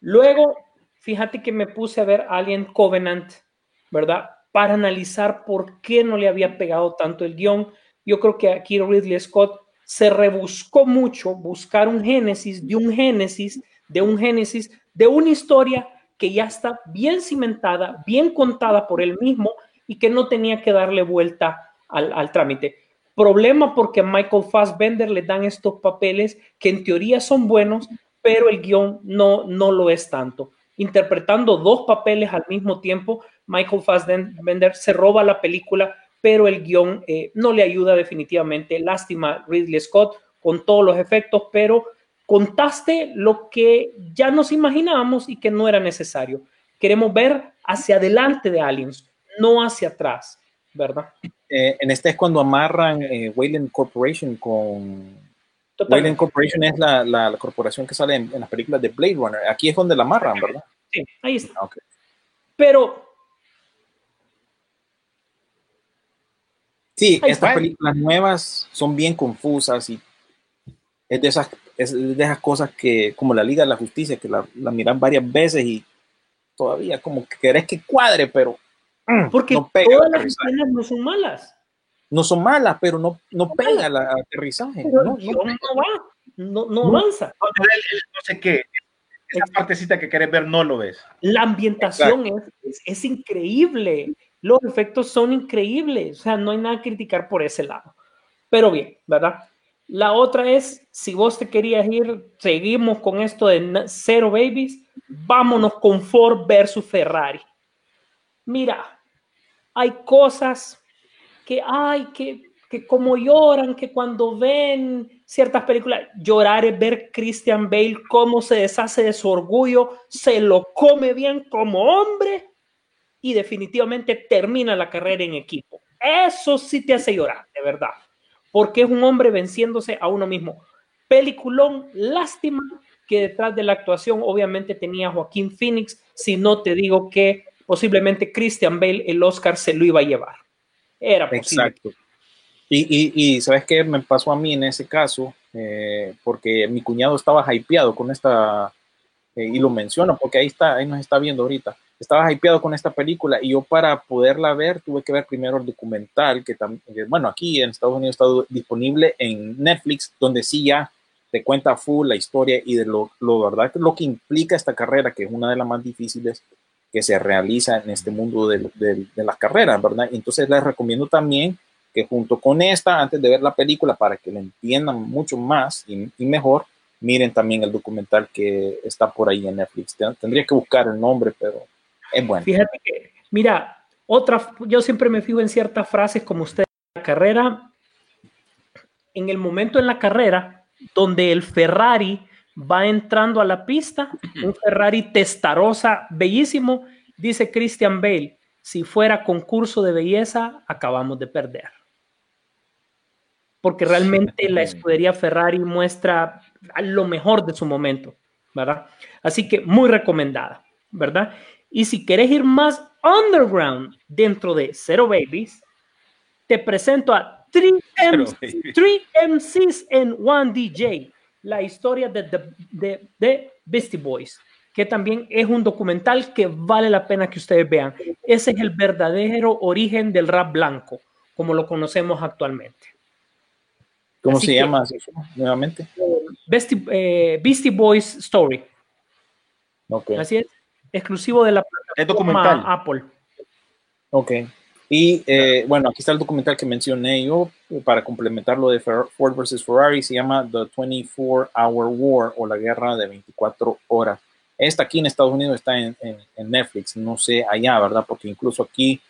Luego, fíjate que me puse a ver Alien Covenant, ¿verdad? Para analizar por qué no le había pegado tanto el guion. Yo creo que aquí Ridley Scott se rebuscó mucho buscar un génesis de un génesis, de un génesis, de una historia que ya está bien cimentada, bien contada por él mismo y que no tenía que darle vuelta al, al trámite. Problema porque a Michael Fassbender le dan estos papeles que en teoría son buenos, pero el guion no, no lo es tanto. Interpretando dos papeles al mismo tiempo, Michael Fassbender se roba la película, pero el guion eh, no le ayuda definitivamente. Lástima Ridley Scott con todos los efectos, pero contaste lo que ya nos imaginábamos y que no era necesario. Queremos ver hacia adelante de Aliens, no hacia atrás, ¿verdad? Eh, en este es cuando amarran eh, Wayland Corporation con... Wayland Corporation es la, la, corporación que sale en, las películas de Blade Runner. Aquí es donde la amarran, ¿verdad? Sí, ahí está. Ah, okay. Pero... Sí, estas películas nuevas son bien confusas y es de esas, es de esas cosas que, como la Liga de la Justicia, que la, la miran varias veces y todavía como que querés que cuadre, pero mm, porque todas las escenas no son malas. No son malas, pero no, no pega el aterrizaje. no, no, va, no, no avanza. No, sé qué, esa partecita que querés ver no lo ves. La ambientación es, es, increíble, los efectos son increíbles, o sea, no hay nada que criticar por ese lado. Pero bien, ¿verdad? La otra es, si vos te querías ir, seguimos con esto de Zero Babies, vámonos con Ford versus Ferrari. Mira, hay cosas que hay que, que como lloran, que cuando ven ciertas películas, llorar es ver Christian Bale cómo se deshace de su orgullo, se lo come bien como hombre y definitivamente termina la carrera en equipo. Eso sí te hace llorar, de verdad porque es un hombre venciéndose a uno mismo. Peliculón, lástima que detrás de la actuación obviamente tenía Joaquín Phoenix, si no te digo que posiblemente Christian Bale el Oscar se lo iba a llevar. Era posible. Exacto. Y, y, ¿sabes qué me pasó a mí en ese caso? Eh, porque mi cuñado estaba hypeado con esta, eh, y lo menciono porque ahí está, ahí nos está viendo ahorita estaba hypeado con esta película y yo para poderla ver tuve que ver primero el documental que, bueno, aquí en Estados Unidos está disponible en Netflix, donde sí ya te cuenta full la historia y de lo, lo verdad lo que implica esta carrera, que es una de las más difíciles que se realiza en este mundo de, de, de las carreras, ¿verdad? Entonces les recomiendo también que junto con esta, antes de ver la película, para que la entiendan mucho más y, y mejor, miren también el documental que está por ahí en Netflix. Tendría que buscar el nombre, pero es bueno. Fíjate que, mira, otra, yo siempre me fijo en ciertas frases como usted, la carrera, en el momento en la carrera donde el Ferrari va entrando a la pista, un Ferrari testarosa, bellísimo, dice Christian Bale, si fuera concurso de belleza, acabamos de perder. Porque realmente la escudería Ferrari muestra lo mejor de su momento, ¿verdad? Así que muy recomendada, ¿verdad? Y si quieres ir más underground dentro de Zero Babies, te presento a 3 MCs en One DJ, la historia de, de, de, Beastie Boys, que también es un documental que vale la pena que ustedes vean. Ese es el verdadero origen del rap blanco, como lo conocemos actualmente. ¿Cómo se llama nuevamente? Beastie, eh, Beastie Boys Story. Okay. Así es exclusivo de la plataforma Apple. Ok. Y eh, bueno, aquí está el documental que mencioné yo para complementar lo de Ford versus Ferrari. Se llama The 24 Hour War o la guerra de 24 horas. Esta aquí en Estados Unidos está en, Netflix, no sé allá, ¿verdad? Porque incluso aquí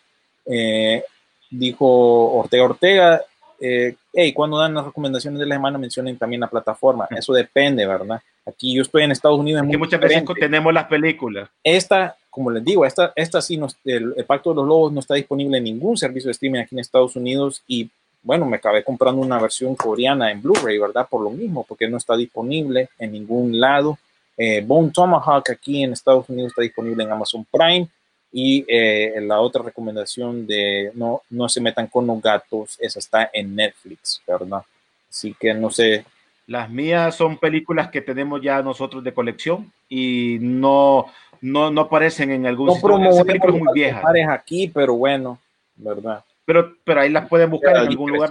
eh, dijo Ortega Ortega, eh, hey, cuando dan las recomendaciones de la semana mencionen también la plataforma. Eso depende, ¿verdad? Aquí yo estoy en Estados Unidos. que muchas veces tenemos las películas. Esta, como les digo, esta, esta sí, el, Pacto de los Lobos no está disponible en ningún servicio de streaming aquí en Estados Unidos y bueno, me acabé comprando una versión coreana en Blu-ray, ¿verdad? Por lo mismo, porque no está disponible en ningún lado. Eh, Bone Tomahawk aquí en Estados Unidos está disponible en Amazon Prime. Y eh, la otra recomendación de no, no se metan con los gatos, esa está en Netflix, ¿verdad? Así que no sé, las mías son películas que tenemos ya nosotros de colección y no, no, no aparecen en algún no promovemos películas muy viejas. aquí, pero bueno, ¿verdad? Pero, pero ahí las pueden buscar en algún lugar.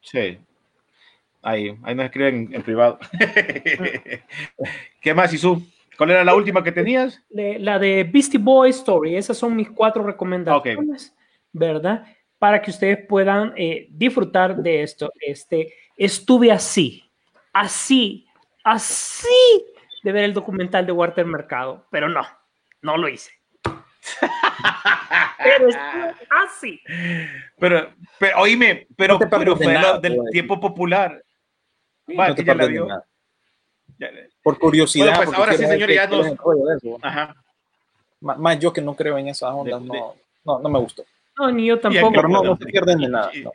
Sí. Ahí, ahí nos escriben en, privado. ¿Qué más, Isu? ¿Cuál era la última que tenías? la de Beastie Boy Story. Esas son mis cuatro recomendaciones, ¿verdad? Para que ustedes puedan eh, disfrutar de esto. Este, estuve así, así, así de ver el documental de Walter Mercado, pero no, no lo hice. pero estuve así. Pero, pero oíme, pero, No pero de fue lo nada, del güey. tiempo popular. Va, No te ya la pierdes de vio. Ya- Por curiosidad. Bueno, pues, ahora sí, señores, ya nos- de. Ajá. Más yo que no creo en esas ondas, De- no, no, no me gustó. No, ni yo tampoco. Pero no, no se pierden de nada. no.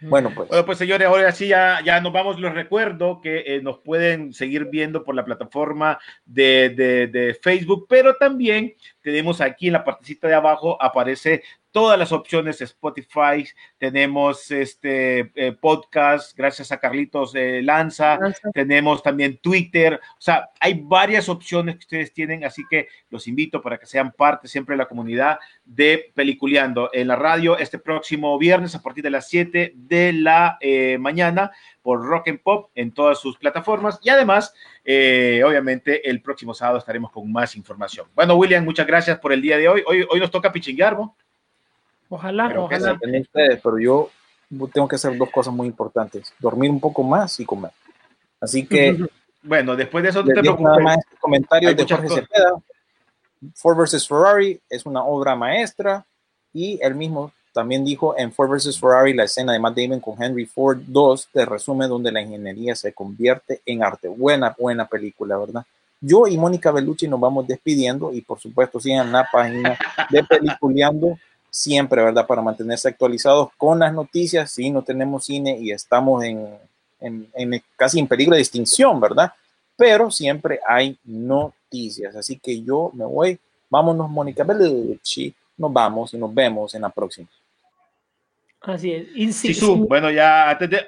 Bueno, pues. Bueno, pues señores, ahora sí ya, ya nos vamos. Les recuerdo que eh, nos pueden seguir viendo por la plataforma de, de- de Facebook, pero también tenemos aquí en la partecita de abajo, aparece todas las opciones Spotify, tenemos este eh, podcast, gracias a Carlitos eh, Lanza, tenemos también Twitter, o sea, hay varias opciones que ustedes tienen, así que los invito para que sean parte siempre de la comunidad de Peliculeando en la radio este próximo viernes a partir de las 7 de la eh, mañana por Rock and Pop en todas sus plataformas y además, eh, obviamente, el próximo sábado estaremos con más información. Bueno, William, muchas gracias por el día de hoy. Hoy, hoy nos toca pichinguear, ¿no? Ojalá, Pero ojalá. Ustedes, pero yo tengo que hacer dos cosas muy importantes: dormir un poco más y comer. Así que Bueno, después de eso no te preocupes. más este comentario Hay de Jorge cosas. Cepeda. Ford vs Ferrari es una obra maestra y él mismo también dijo en Ford vs Ferrari la escena de Matt Damon con Henry Ford 2 te resume donde la ingeniería se convierte en arte. Buena, buena película, ¿verdad? Yo y Mónica Bellucci nos vamos despidiendo y por supuesto sigan la página de Peliculeando siempre, ¿verdad? Para mantenerse actualizados con las noticias. Si no tenemos cine y estamos en, en- en- casi en peligro de extinción, ¿verdad? Pero siempre hay noticias. Así que yo me voy. Vámonos, Mónica Bellucci. Nos vamos y nos vemos en la próxima. Así es. Sí, bueno, ya antes de...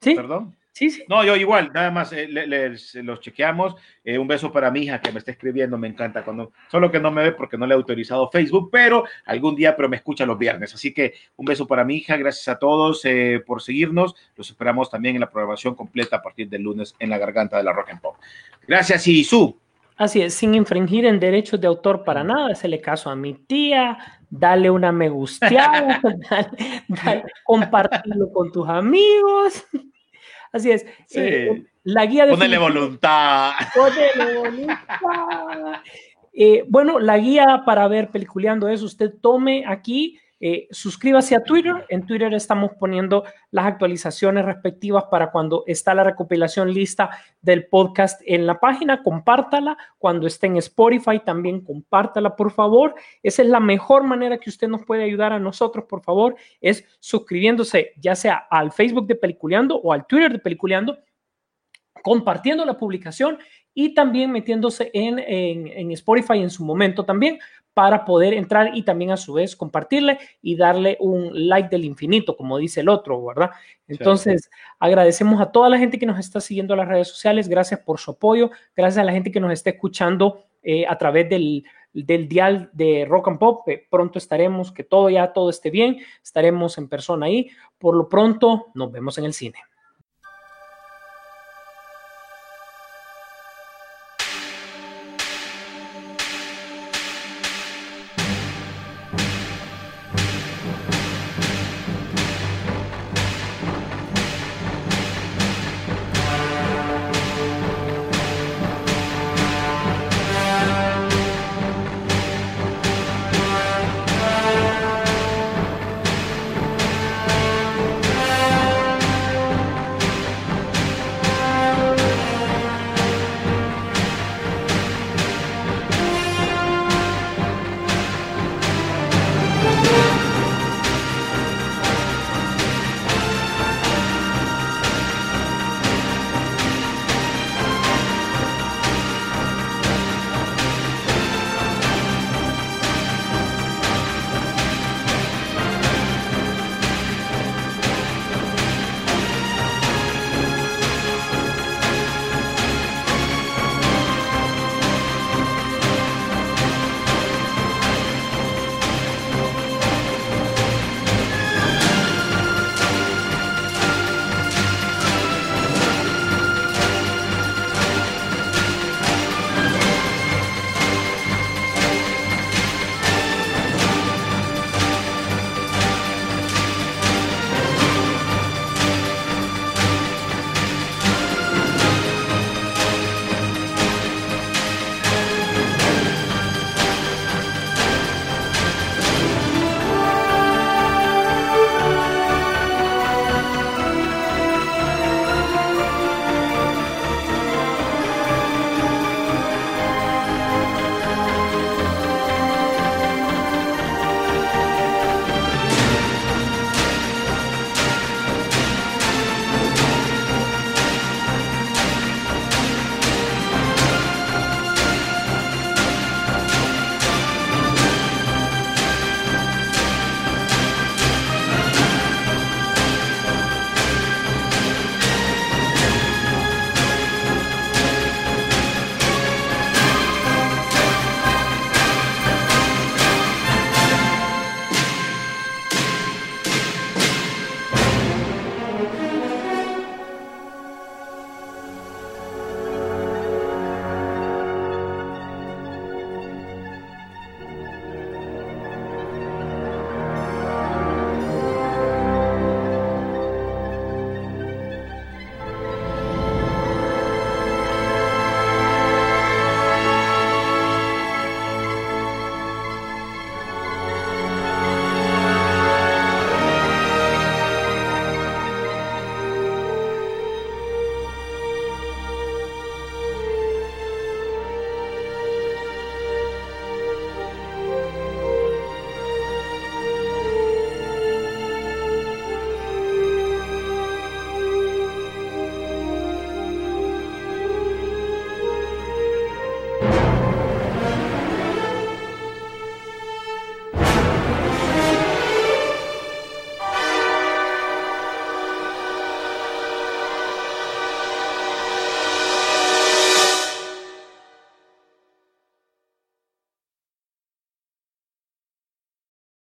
sí, Perdón. Sí, sí. No, yo igual, nada más eh, le- les- los chequeamos. Eh, un beso para mi hija que me está escribiendo, me encanta cuando, solo que no me ve porque no le he autorizado Facebook, pero algún día, pero me escucha los viernes. Así que un beso para mi hija, gracias a todos eh, por seguirnos. Los esperamos también en la programación completa a partir del lunes en la garganta de la Rock and Pop. Gracias, Isu. Así es, sin infringir en derechos de autor para nada, le caso a mi tía, dale una me gusteada, dale, dale, compartirlo con tus amigos. Así es. Sí. eh, la guía de Ponele voluntad. Ponele voluntad. Eh, bueno, la guía para ver peliculeando es usted tome aquí, eh, suscríbase a Twitter. En Twitter estamos poniendo las actualizaciones respectivas para cuando está la recopilación lista del podcast en la página. Compártala. Cuando esté en Spotify, también compártala, por favor. Esa es la mejor manera que usted nos puede ayudar a nosotros, por favor, es suscribiéndose ya sea al Facebook de Peliculeando o al Twitter de Peliculeando compartiendo la publicación y también metiéndose en, en, en, Spotify en su momento también para poder entrar y también a su vez compartirle y darle un like del infinito, como dice el otro, ¿verdad? Entonces, sí. agradecemos a toda la gente que nos está siguiendo en las redes sociales, gracias por su apoyo, gracias a la gente que nos está escuchando eh, a través del, del dial de Rock and Pop. Eh, pronto estaremos, que todo ya todo esté bien, estaremos en persona ahí. Por lo pronto, nos vemos en el cine.